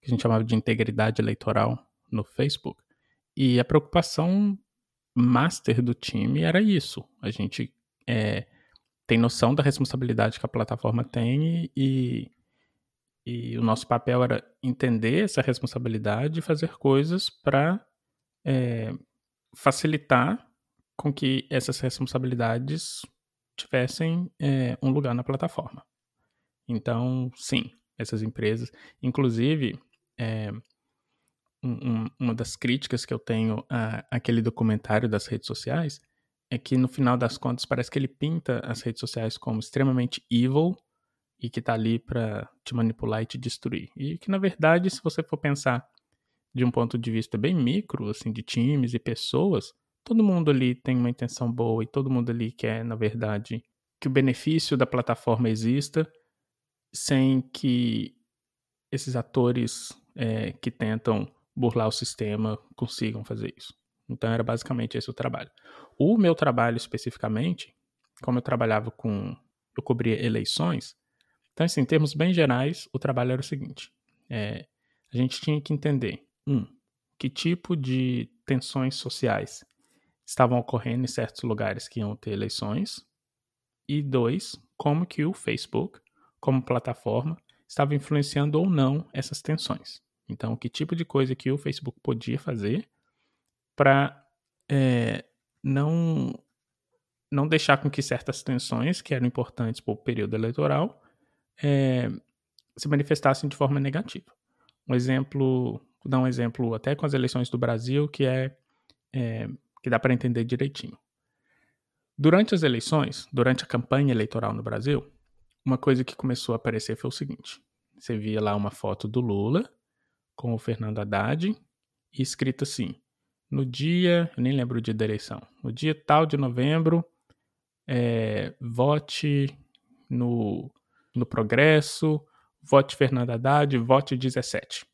que a gente chamava de integridade eleitoral no Facebook, e a preocupação master do time era isso. A gente é, tem noção da responsabilidade que a plataforma tem e, e o nosso papel era entender essa responsabilidade e fazer coisas para é, facilitar com que essas responsabilidades tivessem é, um lugar na plataforma. Então, sim, essas empresas, inclusive, é, um, uma das críticas que eu tenho a, aquele documentário das redes sociais é que no final das contas parece que ele pinta as redes sociais como extremamente evil e que tá ali para te manipular e te destruir. E que na verdade, se você for pensar de um ponto de vista bem micro, assim, de times e pessoas, todo mundo ali tem uma intenção boa e todo mundo ali quer, na verdade, que o benefício da plataforma exista sem que esses atores é, que tentam burlar o sistema consigam fazer isso. Então era basicamente esse o trabalho. O meu trabalho especificamente, como eu trabalhava com. Eu cobria eleições, então, assim, em termos bem gerais, o trabalho era o seguinte: é, a gente tinha que entender, um, que tipo de tensões sociais estavam ocorrendo em certos lugares que iam ter eleições, e dois, como que o Facebook, como plataforma, estava influenciando ou não essas tensões. Então, que tipo de coisa que o Facebook podia fazer para é, não não deixar com que certas tensões que eram importantes para o período eleitoral é, se manifestassem de forma negativa. Um exemplo, vou dar um exemplo até com as eleições do Brasil que é, é que dá para entender direitinho. Durante as eleições, durante a campanha eleitoral no Brasil, uma coisa que começou a aparecer foi o seguinte: você via lá uma foto do Lula com o Fernando Haddad e escrito assim: no dia, eu nem lembro o dia da eleição, no dia tal de novembro, é, vote no, no Progresso, vote Fernando Haddad, vote 17.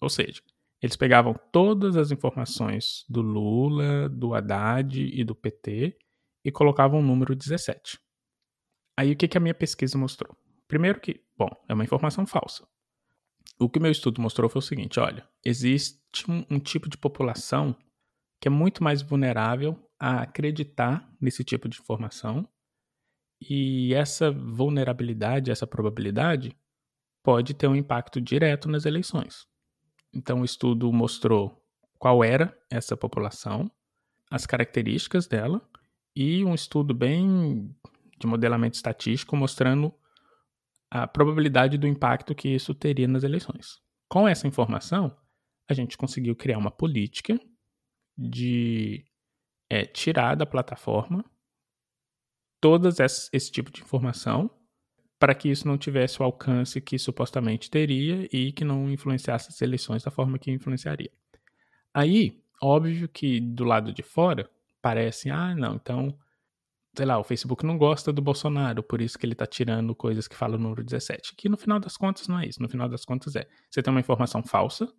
Ou seja, eles pegavam todas as informações do Lula, do Haddad e do PT e colocavam o número 17. Aí o que, que a minha pesquisa mostrou? Primeiro que, bom, é uma informação falsa. O que meu estudo mostrou foi o seguinte: olha, existe um, um tipo de população que é muito mais vulnerável a acreditar nesse tipo de informação, e essa vulnerabilidade, essa probabilidade, pode ter um impacto direto nas eleições. Então, o estudo mostrou qual era essa população, as características dela, e um estudo bem de modelamento estatístico mostrando a probabilidade do impacto que isso teria nas eleições. Com essa informação, a gente conseguiu criar uma política de é, tirar da plataforma todas esse, tipo de informação para que isso não tivesse o alcance que supostamente teria e que não influenciasse as eleições da forma que influenciaria. Aí, óbvio que do lado de fora parece, ah, não, então sei lá, o Facebook não gosta do Bolsonaro, por isso que ele tá tirando coisas que falam o número 17. Que no final das contas não é isso. No final das contas é, você tem uma informação falsa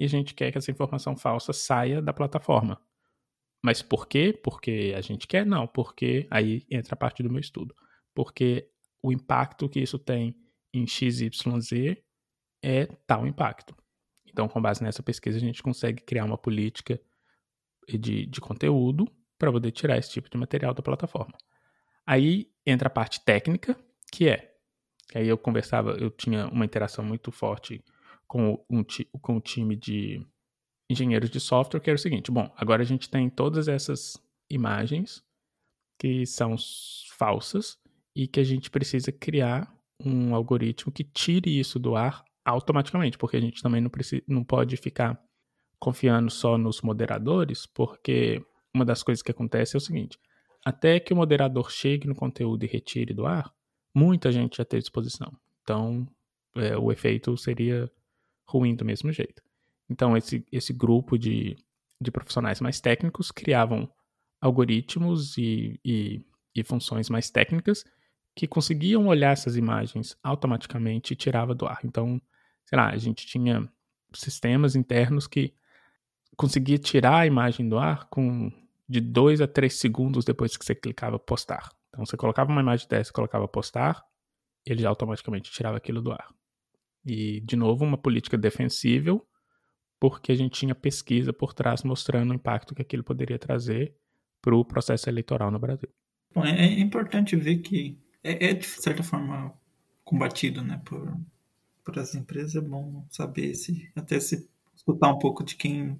e a gente quer que essa informação falsa saia da plataforma. Mas por quê? Porque a gente quer? Não, porque aí entra a parte do meu estudo. Porque o impacto que isso tem em XYZ é tal impacto. Então, com base nessa pesquisa, a gente consegue criar uma política de, de conteúdo para poder tirar esse tipo de material da plataforma. Aí entra a parte técnica, que é aí eu conversava, eu tinha uma interação muito forte com, um, com o time de engenheiros de software, que era o seguinte: bom, agora a gente tem todas essas imagens que são falsas e que a gente precisa criar um algoritmo que tire isso do ar automaticamente, porque a gente também não, precisa, não pode ficar confiando só nos moderadores, porque uma das coisas que acontece é o seguinte: até que o moderador chegue no conteúdo e retire do ar, muita gente já tem disposição. Então, é, o efeito seria ruim do mesmo jeito. Então, esse, esse grupo de, de profissionais mais técnicos criavam algoritmos e, e, e funções mais técnicas que conseguiam olhar essas imagens automaticamente e tirava do ar. Então, sei lá, a gente tinha sistemas internos que conseguia tirar a imagem do ar com de 2 a 3 segundos depois que você clicava postar. Então você colocava uma imagem dessa, colocava postar, ele já automaticamente tirava aquilo do ar. E de novo uma política defensível, porque a gente tinha pesquisa por trás mostrando o impacto que aquilo poderia trazer para o processo eleitoral no Brasil. Bom, é, é importante ver que é, é, de certa forma combatido, né, por por as empresas. É bom saber se até se escutar um pouco de quem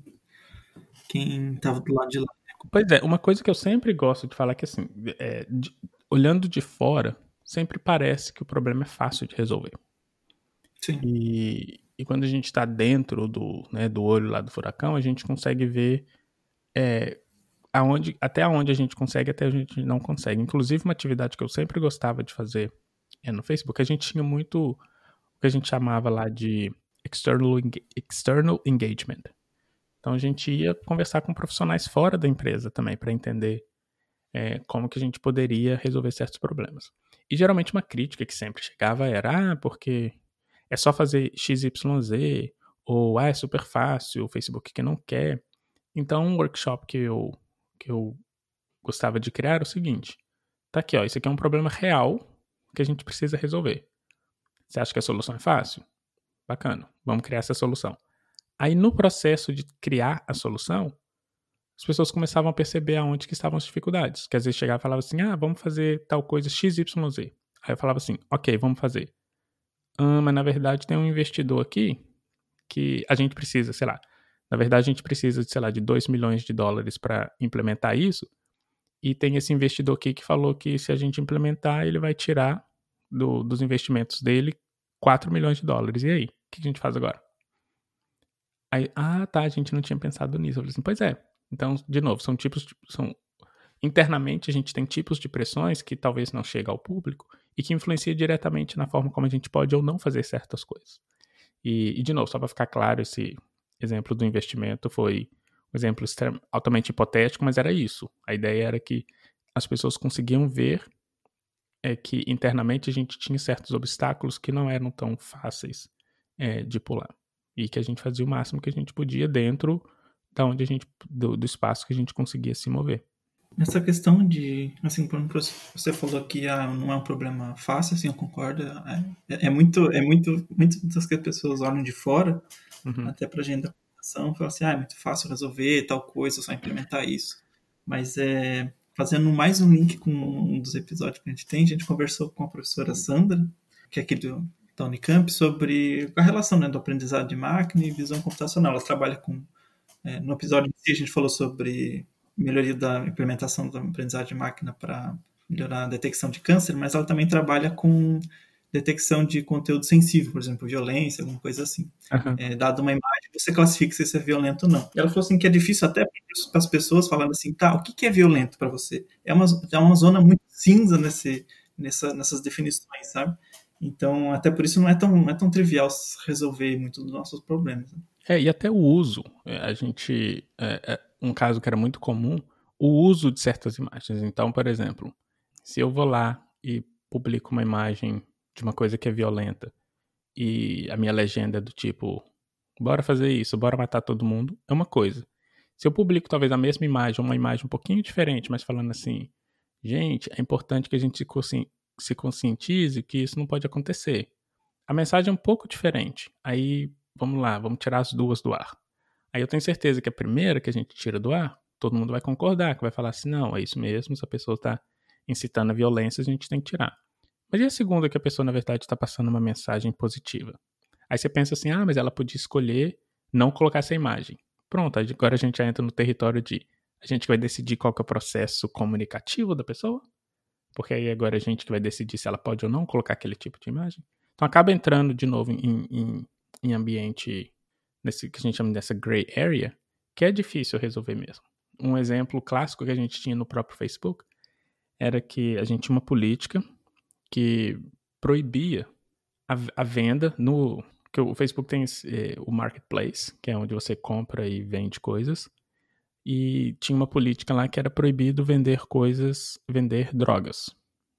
quem estava do lado de lá. Pois é, uma coisa que eu sempre gosto de falar é que assim, é, de, olhando de fora, sempre parece que o problema é fácil de resolver. Sim. E, e quando a gente está dentro do, né, do olho lá do furacão, a gente consegue ver é, aonde, até onde a gente consegue, até a gente não consegue. Inclusive, uma atividade que eu sempre gostava de fazer é, no Facebook, a gente tinha muito o que a gente chamava lá de external, external engagement. Então a gente ia conversar com profissionais fora da empresa também para entender é, como que a gente poderia resolver certos problemas. E geralmente uma crítica que sempre chegava era, ah, porque é só fazer XYZ, ou ah, é super fácil, o Facebook que não quer. Então um workshop que eu que eu gostava de criar era o seguinte: tá aqui, ó, isso aqui é um problema real que a gente precisa resolver. Você acha que a solução é fácil? Bacana, vamos criar essa solução. Aí no processo de criar a solução, as pessoas começavam a perceber aonde que estavam as dificuldades. Que às vezes chegava e falava assim, ah, vamos fazer tal coisa XYZ. Aí eu falava assim, ok, vamos fazer. Ah, mas na verdade tem um investidor aqui que a gente precisa, sei lá, na verdade, a gente precisa, de, sei lá, de 2 milhões de dólares para implementar isso. E tem esse investidor aqui que falou que se a gente implementar, ele vai tirar do, dos investimentos dele 4 milhões de dólares. E aí? O que a gente faz agora? Aí, ah, tá, a gente não tinha pensado nisso. Eu falei assim, pois é. Então, de novo, são tipos de, são internamente a gente tem tipos de pressões que talvez não chegam ao público e que influencia diretamente na forma como a gente pode ou não fazer certas coisas. E, e de novo, só para ficar claro esse exemplo do investimento foi um exemplo altamente hipotético, mas era isso. A ideia era que as pessoas conseguiam ver é, que internamente a gente tinha certos obstáculos que não eram tão fáceis é, de pular. E que a gente fazia o máximo que a gente podia dentro da onde a gente, do, do espaço que a gente conseguia se mover. Essa questão de, assim, você falou que ah, não é um problema fácil, assim, eu concordo. É, é muito, é muito, muitas que as pessoas olham de fora uhum. até para a gente da computação, falam assim, ah, é muito fácil resolver tal coisa, só implementar isso. Mas é, fazendo mais um link com um dos episódios que a gente tem, a gente conversou com a professora Sandra, que é aqui do, da Unicamp, sobre a relação né, do aprendizado de máquina e visão computacional. Ela trabalha com. É, no episódio em si, a gente falou sobre melhoria da implementação da aprendizagem de máquina para melhorar a detecção de câncer, mas ela também trabalha com detecção de conteúdo sensível, por exemplo, violência, alguma coisa assim. Uhum. É, dado uma imagem, você classifica se isso é violento ou não. E ela falou assim que é difícil até para as pessoas falando assim, tá, o que, que é violento para você? É uma, é uma zona muito cinza nesse, nessa, nessas definições, sabe? Então, até por isso não é tão, não é tão trivial resolver muitos dos nossos problemas. Né? É, e até o uso. É, a gente. É, é, um caso que era muito comum, o uso de certas imagens. Então, por exemplo, se eu vou lá e publico uma imagem de uma coisa que é violenta e a minha legenda é do tipo, bora fazer isso, bora matar todo mundo, é uma coisa. Se eu publico talvez a mesma imagem, uma imagem um pouquinho diferente, mas falando assim, gente, é importante que a gente se conscientize que isso não pode acontecer. A mensagem é um pouco diferente. Aí, vamos lá, vamos tirar as duas do ar. Aí eu tenho certeza que a primeira que a gente tira do ar, todo mundo vai concordar, que vai falar assim, não, é isso mesmo, se a pessoa está incitando a violência, a gente tem que tirar. Mas e a segunda que a pessoa, na verdade, está passando uma mensagem positiva? Aí você pensa assim, ah, mas ela podia escolher não colocar essa imagem. Pronto, agora a gente já entra no território de a gente vai decidir qual que é o processo comunicativo da pessoa, porque aí agora a gente que vai decidir se ela pode ou não colocar aquele tipo de imagem. Então acaba entrando de novo em, em, em ambiente nesse que a gente chama dessa gray area, que é difícil resolver mesmo. Um exemplo clássico que a gente tinha no próprio Facebook era que a gente tinha uma política que proibia a, a venda no que o Facebook tem é, o marketplace, que é onde você compra e vende coisas, e tinha uma política lá que era proibido vender coisas, vender drogas.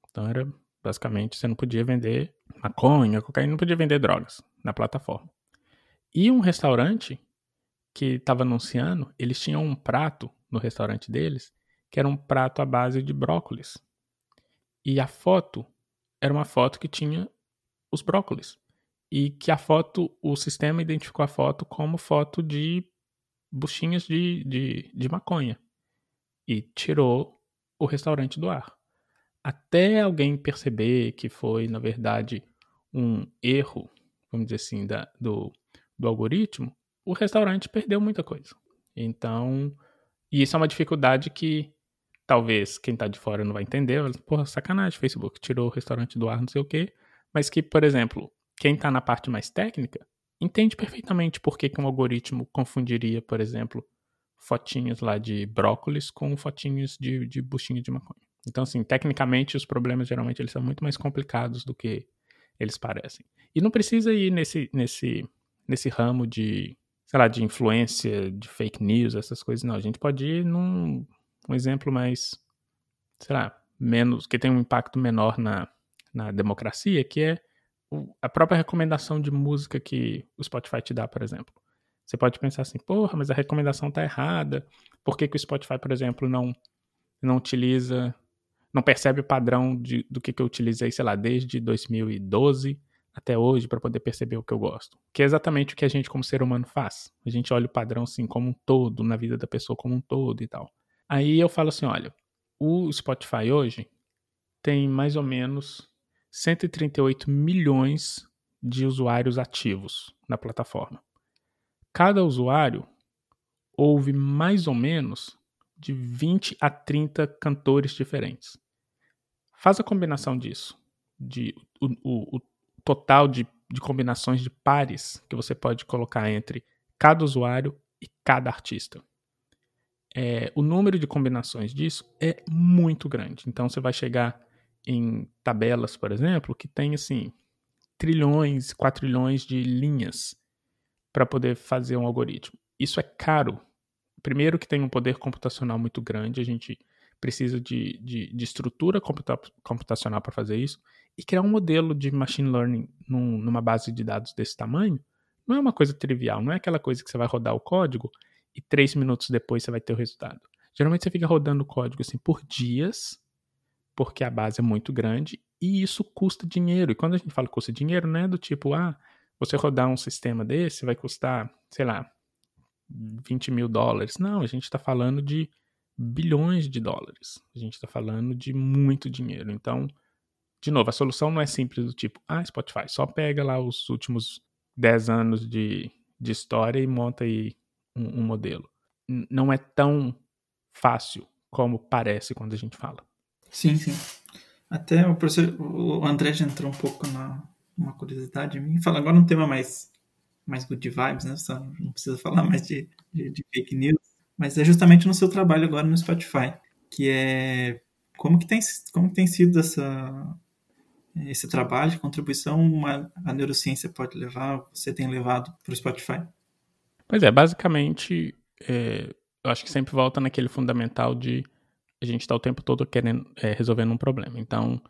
Então era basicamente você não podia vender maconha, cocaína, não podia vender drogas na plataforma. E um restaurante que estava anunciando, eles tinham um prato no restaurante deles que era um prato à base de brócolis. E a foto era uma foto que tinha os brócolis. E que a foto, o sistema identificou a foto como foto de buchinhas de, de, de maconha. E tirou o restaurante do ar. Até alguém perceber que foi, na verdade, um erro, vamos dizer assim, da, do, do algoritmo, o restaurante perdeu muita coisa. Então, e isso é uma dificuldade que talvez quem tá de fora não vai entender. Porra, sacanagem, Facebook tirou o restaurante do ar, não sei o quê. Mas que, por exemplo, quem tá na parte mais técnica entende perfeitamente por que, que um algoritmo confundiria, por exemplo, fotinhos lá de brócolis com fotinhos de, de buchinha de maconha. Então, assim, tecnicamente os problemas geralmente eles são muito mais complicados do que eles parecem. E não precisa ir nesse, nesse, nesse ramo de, sei lá, de influência, de fake news, essas coisas, não. A gente pode ir num um exemplo mais, sei lá, menos, que tem um impacto menor na, na democracia, que é o, a própria recomendação de música que o Spotify te dá, por exemplo. Você pode pensar assim, porra, mas a recomendação tá errada. Por que, que o Spotify, por exemplo, não, não utiliza, não percebe o padrão de, do que, que eu utilizei, sei lá, desde 2012 até hoje para poder perceber o que eu gosto. Que é exatamente o que a gente como ser humano faz. A gente olha o padrão assim como um todo, na vida da pessoa como um todo e tal. Aí eu falo assim, olha, o Spotify hoje tem mais ou menos 138 milhões de usuários ativos na plataforma. Cada usuário ouve mais ou menos de 20 a 30 cantores diferentes. Faz a combinação disso, de o, o, o total de, de combinações de pares que você pode colocar entre cada usuário e cada artista é, o número de combinações disso é muito grande. Então você vai chegar em tabelas, por exemplo, que tem assim trilhões, quatrilhões de linhas para poder fazer um algoritmo. Isso é caro. Primeiro que tem um poder computacional muito grande, a gente precisa de, de, de estrutura computa computacional para fazer isso, e criar um modelo de machine learning num, numa base de dados desse tamanho não é uma coisa trivial, não é aquela coisa que você vai rodar o código e três minutos depois você vai ter o resultado. Geralmente você fica rodando o código assim por dias, porque a base é muito grande e isso custa dinheiro. E quando a gente fala custa dinheiro, não é do tipo, ah, você rodar um sistema desse vai custar, sei lá, 20 mil dólares. Não, a gente está falando de bilhões de dólares. A gente está falando de muito dinheiro. Então, de novo, a solução não é simples do tipo, ah, Spotify, só pega lá os últimos 10 anos de, de história e monta aí um, um modelo. Não é tão fácil como parece quando a gente fala. Sim, sim. Até o professor, o André já entrou um pouco na uma curiosidade minha. Fala agora um tema mais mais good vibes, né? Só não precisa falar mais de, de, de, fake news, mas é justamente no seu trabalho agora no Spotify, que é como que tem como que tem sido essa esse trabalho, contribuição uma, a neurociência pode levar, você tem levado para o Spotify? Pois é, basicamente, é, eu acho que sempre volta naquele fundamental de a gente estar tá o tempo todo querendo é, resolvendo um problema. Então,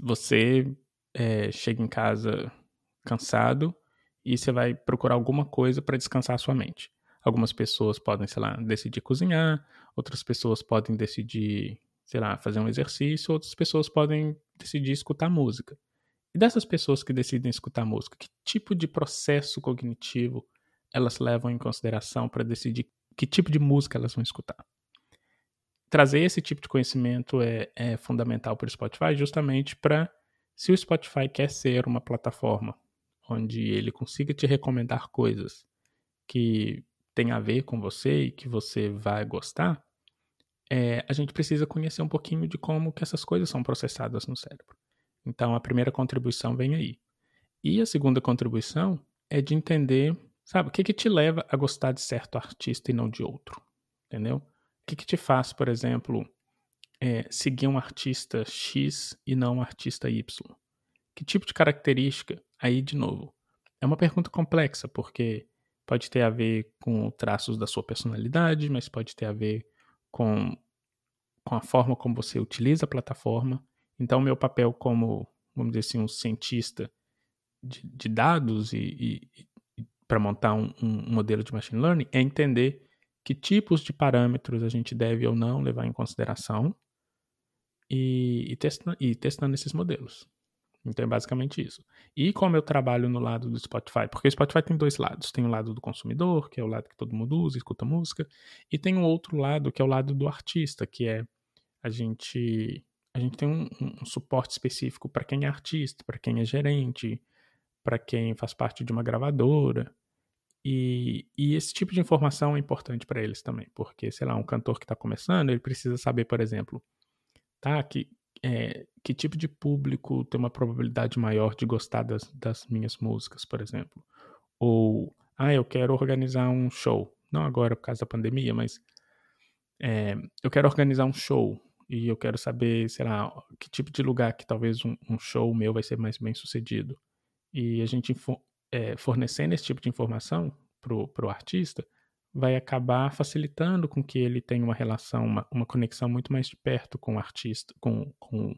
você é, chega em casa cansado e você vai procurar alguma coisa para descansar a sua mente. Algumas pessoas podem, sei lá, decidir cozinhar, outras pessoas podem decidir, sei lá, fazer um exercício, outras pessoas podem decidir escutar música. E dessas pessoas que decidem escutar música, que tipo de processo cognitivo elas levam em consideração para decidir que tipo de música elas vão escutar. Trazer esse tipo de conhecimento é, é fundamental para o Spotify justamente para Se o Spotify quer ser uma plataforma onde ele consiga te recomendar coisas que tem a ver com você e que você vai gostar, é, a gente precisa conhecer um pouquinho de como que essas coisas são processadas no cérebro. Então, a primeira contribuição vem aí. E a segunda contribuição é de entender, sabe, o que que te leva a gostar de certo artista e não de outro, entendeu? O que que te faz, por exemplo, é, seguir um artista X e não um artista Y? Que tipo de característica? Aí, de novo, é uma pergunta complexa, porque pode ter a ver com traços da sua personalidade, mas pode ter a ver com, com a forma como você utiliza a plataforma. Então, meu papel como, vamos dizer assim, um cientista de, de dados e, e, para montar um, um modelo de machine learning é entender que tipos de parâmetros a gente deve ou não levar em consideração e, e, testa, e testando esses modelos. Então é basicamente isso. E como eu trabalho no lado do Spotify, porque o Spotify tem dois lados. Tem o lado do consumidor, que é o lado que todo mundo usa, escuta música, e tem o outro lado, que é o lado do artista, que é a gente a gente tem um, um suporte específico para quem é artista, para quem é gerente, para quem faz parte de uma gravadora. E, e esse tipo de informação é importante para eles também, porque, sei lá, um cantor que está começando, ele precisa saber, por exemplo, tá, que é, que tipo de público tem uma probabilidade maior de gostar das, das minhas músicas, por exemplo. Ou, ah, eu quero organizar um show. Não agora por causa da pandemia, mas é, eu quero organizar um show e eu quero saber, sei lá, que tipo de lugar que talvez um, um show meu vai ser mais bem sucedido. E a gente é, fornecendo esse tipo de informação pro, pro artista, vai acabar facilitando com que ele tenha uma relação, uma, uma conexão muito mais de perto com o artista, com, com,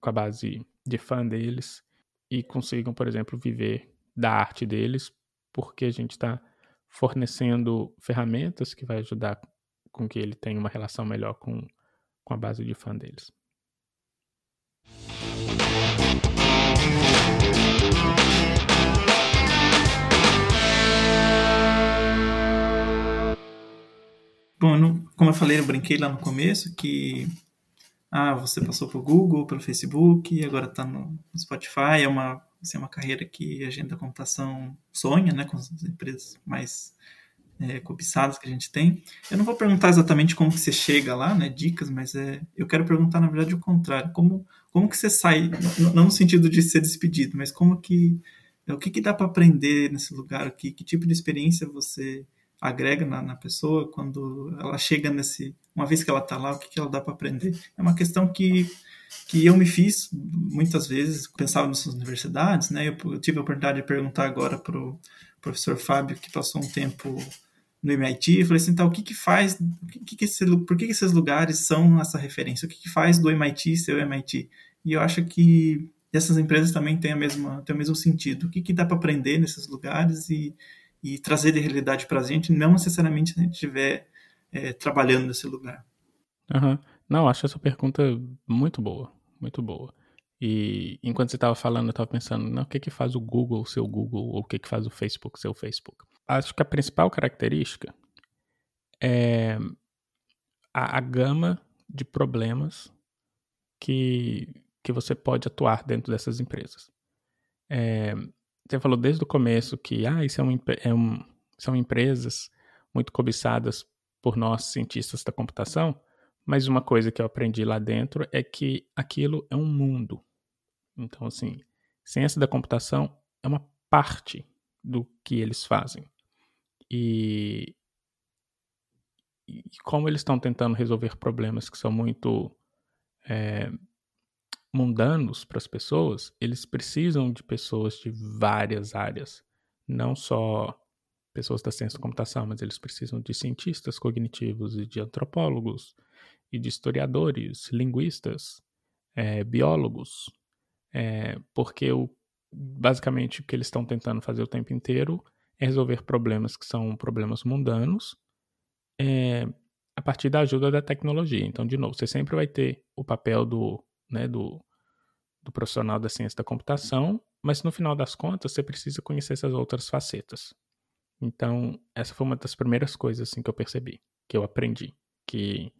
com a base de fã deles e consigam, por exemplo, viver da arte deles, porque a gente está fornecendo ferramentas que vai ajudar com que ele tenha uma relação melhor com, com a base de fã deles. Como eu falei, eu brinquei lá no começo que ah, você passou pelo Google, pelo Facebook, agora está no, Spotify. É uma, assim, uma carreira que a gente da computação sonha, né, com as empresas mais é, cobiçadas que a gente tem. Eu não vou perguntar exatamente como que você chega lá, né, dicas, mas é, eu quero perguntar, na verdade, o contrário. Como, como que você sai, não no sentido de ser despedido, mas como que, o que, que dá para aprender nesse lugar aqui? Que tipo de experiência você agrega na, na, pessoa quando ela chega nesse. Uma vez que ela está lá, o que, que ela dá para aprender? É uma questão que, que eu me fiz muitas vezes, pensava nessas universidades, né? Eu, eu tive a oportunidade de perguntar agora para o professor Fábio, que passou um tempo no MIT, eu falei assim, então, o que que faz, o que que esse, por que, que esses lugares são essa referência? O que que faz do MIT ser o MIT? E eu acho que essas empresas também têm, a mesma, têm o mesmo sentido. O que, que dá para aprender nesses lugares e, e trazer de realidade para a gente, não necessariamente se a gente estiver é, trabalhando nesse lugar. Uhum. Não, acho essa pergunta muito boa, muito boa. E enquanto você estava falando, eu estava pensando, não, o que que faz o Google ser o Google, ou o que que faz o Facebook ser o Facebook? Acho que a principal característica é a, a gama de problemas que, que você pode atuar dentro dessas empresas. É, você falou desde o começo que ah, isso é um, é um, são empresas muito cobiçadas por nós, cientistas da computação, mas uma coisa que eu aprendi lá dentro é que aquilo é um mundo. Então, assim, ciência da computação é uma parte do que eles fazem. E, e como eles estão tentando resolver problemas que são muito é, mundanos para as pessoas, eles precisam de pessoas de várias áreas, não só pessoas da ciência da computação, mas eles precisam de cientistas cognitivos e de antropólogos e de historiadores, linguistas, é, biólogos, é, porque o, basicamente o que eles estão tentando fazer o tempo inteiro é resolver problemas que são problemas mundanos é, a partir da ajuda da tecnologia. Então, de novo, você sempre vai ter o papel do né, do, do profissional da ciência da computação, mas no final das contas você precisa conhecer essas outras facetas. Então, essa foi uma das primeiras coisas assim, que eu percebi, que eu aprendi, que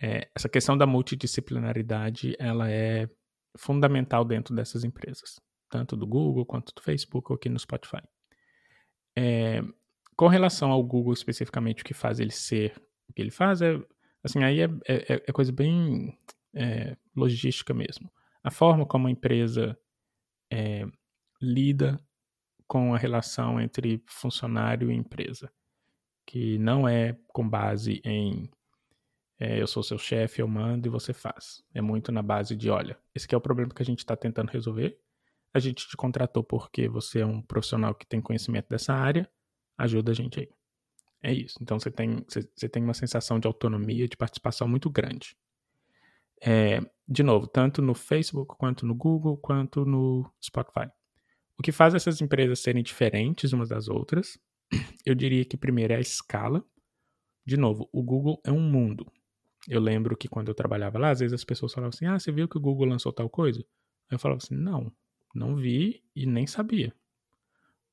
é, essa questão da multidisciplinaridade, ela é fundamental dentro dessas empresas, tanto do Google quanto do Facebook ou aqui no Spotify. É, com relação ao Google especificamente, o que faz ele ser o que ele faz é, assim, aí é, é, é coisa bem é, logística mesmo. A forma como a empresa é, lida com a relação entre funcionário e empresa, que não é com base em é, eu sou seu chefe, eu mando e você faz. É muito na base de, olha, esse é o problema que a gente está tentando resolver. A gente te contratou porque você é um profissional que tem conhecimento dessa área, ajuda a gente aí. É isso. Então você tem, você, você tem uma sensação de autonomia, de participação muito grande. É, de novo, tanto no Facebook, quanto no Google, quanto no Spotify. O que faz essas empresas serem diferentes umas das outras, eu diria que primeiro é a escala. De novo, o Google é um mundo. Eu lembro que quando eu trabalhava lá, às vezes as pessoas falavam assim: Ah, você viu que o Google lançou tal coisa? Eu falava assim: Não, não vi e nem sabia.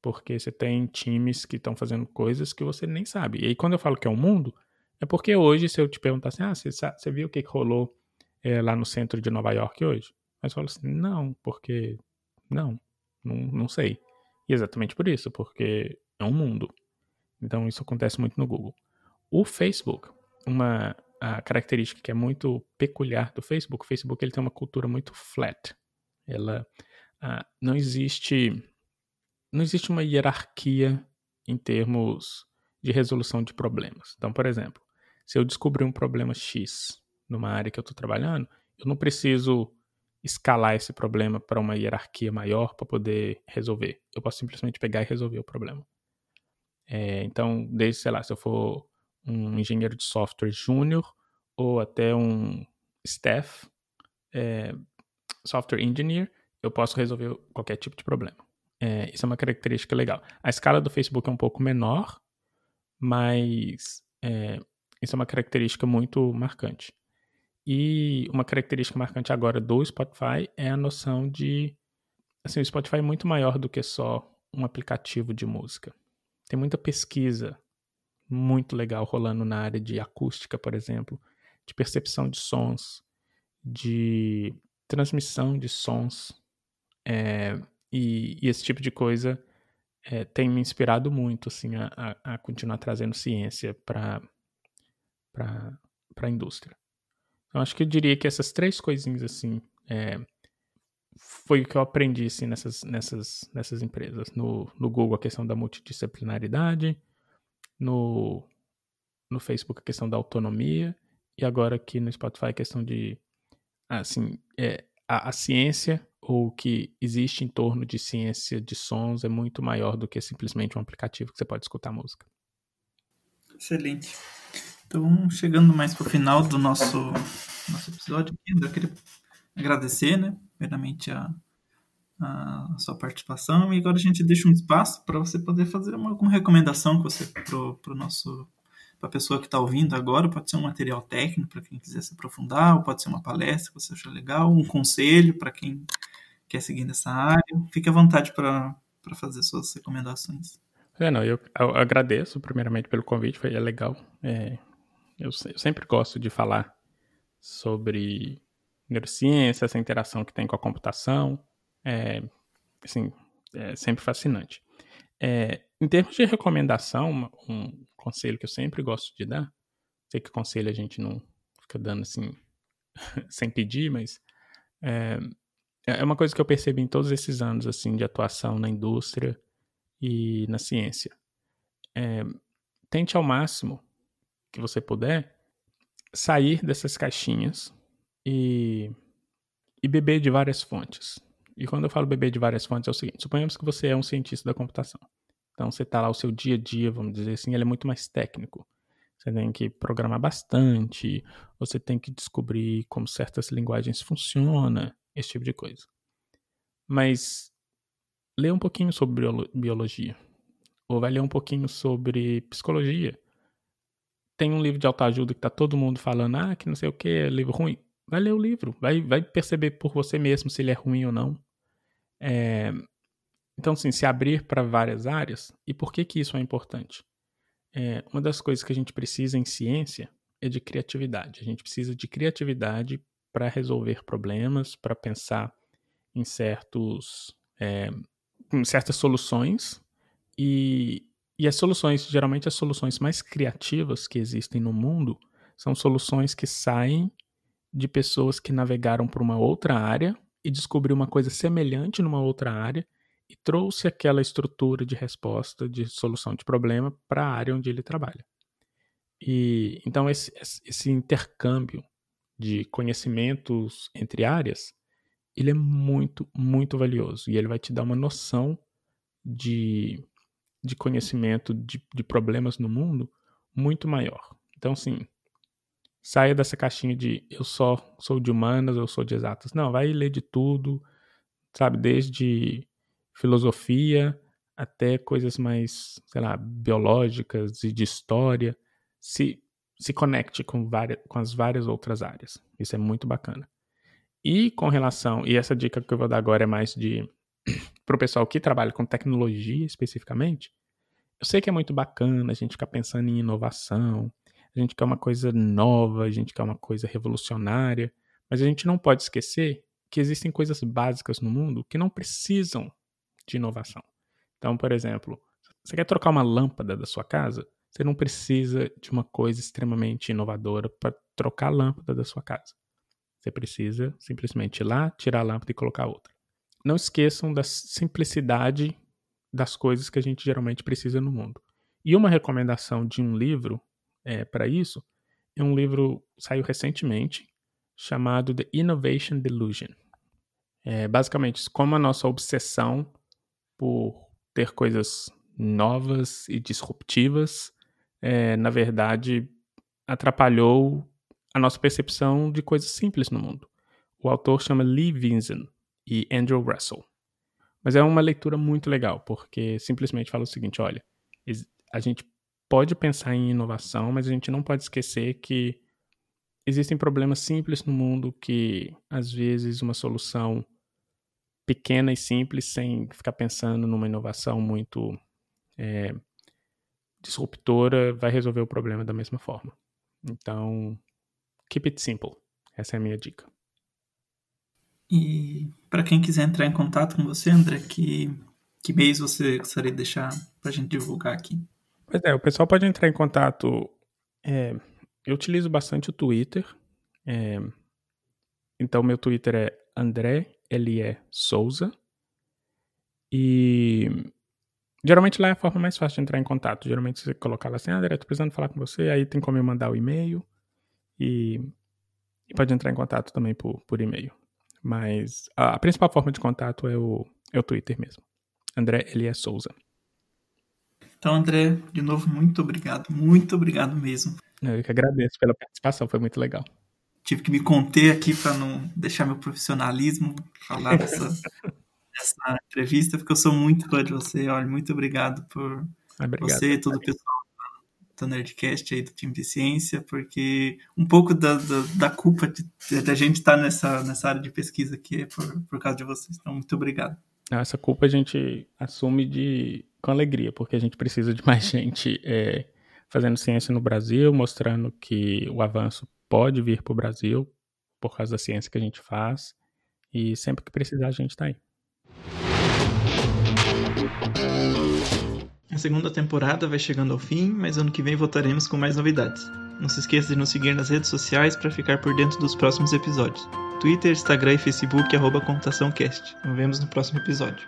Porque você tem times que estão fazendo coisas que você nem sabe. E aí, quando eu falo que é um mundo, é porque hoje, se eu te perguntar assim: Ah, você, você viu o que rolou é, lá no centro de Nova York hoje? Eu falo assim: Não, porque. Não, não, não sei. E exatamente por isso, porque é um mundo. Então, isso acontece muito no Google. O Facebook, uma característica que é muito peculiar do Facebook, o Facebook ele tem uma cultura muito flat. Ela ah, não existe não existe uma hierarquia em termos de resolução de problemas. Então, por exemplo, se eu descobrir um problema X numa área que eu estou trabalhando, eu não preciso escalar esse problema para uma hierarquia maior para poder resolver. Eu posso simplesmente pegar e resolver o problema. É, então, desde, sei lá, se eu for um engenheiro de software júnior ou até um staff é, software engineer, eu posso resolver qualquer tipo de problema. É, isso é uma característica legal. A escala do Facebook é um pouco menor, mas é, isso é uma característica muito marcante. E uma característica marcante agora do Spotify é a noção de. Assim, o Spotify é muito maior do que só um aplicativo de música. Tem muita pesquisa muito legal rolando na área de acústica, por exemplo, de percepção de sons, de transmissão de sons. É, e, e, esse tipo de coisa é, tem me inspirado muito assim, a, a, continuar trazendo ciência para a indústria. Então, acho que eu diria que essas três coisinhas assim é, foi o que eu aprendi assim, nessas, nessas, nessas empresas. No, no Google, a questão da multidisciplinaridade, no, no Facebook, a questão da autonomia, e agora aqui no Spotify, a questão de assim, é, a, a ciência ou o que existe em torno de ciência de sons é muito maior do que simplesmente um aplicativo que você pode escutar música. Excelente. Então, chegando mais para o final do nosso, nosso episódio, eu queria agradecer, né, primeiramente a, a sua participação e agora a gente deixa um espaço para você poder fazer uma, alguma recomendação que você para o nosso para a pessoa que está ouvindo agora, pode ser um material técnico para quem quiser se aprofundar, ou pode ser uma palestra que você achou legal, um conselho para quem quer seguir nessa área. Fique à vontade para fazer suas recomendações. É, não, eu, eu, agradeço primeiramente pelo convite, foi legal. É, eu, eu, sempre gosto de falar sobre neurociência, essa interação que tem com a computação. É, assim, é sempre fascinante. É, em termos de recomendação, um conselho que eu sempre gosto de dar, sei que conselho a gente não fica dando assim sem pedir, mas é, é uma coisa que eu percebi em todos esses anos assim de atuação na indústria e na ciência. É, tente ao máximo que você puder sair dessas caixinhas e, e beber de várias fontes. E quando eu falo beber de várias fontes é o seguinte: suponhamos que você é um cientista da computação. Então você está lá o seu dia a dia, vamos dizer assim, ele é muito mais técnico. Você tem que programar bastante, você tem que descobrir como certas linguagens funcionam, esse tipo de coisa. Mas lê um pouquinho sobre biologia, ou vai ler um pouquinho sobre psicologia. Tem um livro de autoajuda que tá todo mundo falando, ah, que não sei o que, é livro ruim. Vai ler o livro, vai, vai perceber por você mesmo se ele é ruim ou não. É, então, assim, se abrir para várias áreas. E por que que isso é importante? É, uma das coisas que a gente precisa em ciência é de criatividade. A gente precisa de criatividade para resolver problemas, para pensar em certos é, em certas soluções e, e as soluções, geralmente as soluções mais criativas que existem no mundo são soluções que saem de pessoas que navegaram para uma outra área e descobriu uma coisa semelhante numa outra área e trouxe aquela estrutura de resposta, de solução de problema para a área onde ele trabalha. E então esse, esse intercâmbio de conhecimentos entre áreas, ele é muito, muito valioso e ele vai te dar uma noção de, de conhecimento de, de problemas no mundo muito maior. Então, sim, saia dessa caixinha de eu só sou de humanas, eu sou de exatas. Não, vai ler de tudo, sabe, desde filosofia até coisas mais, sei lá, biológicas e de história. Se, se conecte com, várias, com as várias outras áreas. Isso é muito bacana. E com relação, e essa dica que eu vou dar agora é mais de para o pessoal que trabalha com tecnologia especificamente. Eu sei que é muito bacana a gente ficar pensando em inovação, a gente quer uma coisa nova, a gente quer uma coisa revolucionária, mas a gente não pode esquecer que existem coisas básicas no mundo que não precisam de inovação. Então, por exemplo, você quer trocar uma lâmpada da sua casa? Você não precisa de uma coisa extremamente inovadora para trocar a lâmpada da sua casa. Você precisa simplesmente ir lá, tirar a lâmpada e colocar outra. Não esqueçam da simplicidade das coisas que a gente geralmente precisa no mundo. E uma recomendação de um livro é, para isso é um livro saiu recentemente chamado The Innovation Delusion. É, basicamente, como a nossa obsessão por ter coisas novas e disruptivas, é, na verdade, atrapalhou a nossa percepção de coisas simples no mundo. O autor chama Lee Vinson e Andrew Russell. Mas é uma leitura muito legal, porque simplesmente fala o seguinte: olha, a gente pode pensar em inovação, mas a gente não pode esquecer que existem problemas simples no mundo que, às vezes, uma solução pequena e simples, sem ficar pensando numa inovação muito é, disruptora, vai resolver o problema da mesma forma. Então, keep it simple. Essa é a minha dica. E para quem quiser entrar em contato com você, André, que, que meios você gostaria de deixar para a gente divulgar aqui? Pois é, o pessoal pode entrar em contato. É, eu utilizo bastante o Twitter. É, então, meu Twitter é André L.E. Souza. E geralmente lá é a forma mais fácil de entrar em contato. Geralmente você colocar lá assim, ah, André, tô precisando falar com você. Aí tem como eu mandar o e-mail. E, e pode entrar em contato também por, por e-mail. Mas a, principal forma de contato é o, é o Twitter mesmo. André L.E. Souza. Então, André, de novo, muito obrigado. Muito obrigado mesmo. Eu que agradeço pela participação, foi muito legal. Tive que me conter aqui para não deixar meu profissionalismo falar dessa, dessa entrevista, porque eu sou muito fã de você. Olha, muito obrigado por obrigado, você e todo o pessoal do Nerdcast aí do time de ciência, porque um pouco da, da, da culpa de, de, a gente estar tá nessa, nessa área de pesquisa aqui é por, por causa de vocês. Então, muito obrigado. Essa culpa a gente assume de com alegria, porque a gente precisa de mais gente é, fazendo ciência no Brasil, mostrando que o avanço pode vir para o Brasil por causa da ciência que a gente faz. E sempre que precisar, a gente está aí. A segunda temporada vai chegando ao fim, mas ano que vem voltaremos com mais novidades. Não se esqueça de nos seguir nas redes sociais para ficar por dentro dos próximos episódios. Twitter, Instagram e Facebook, arroba ComputaçãoCast. Nos vemos no próximo episódio.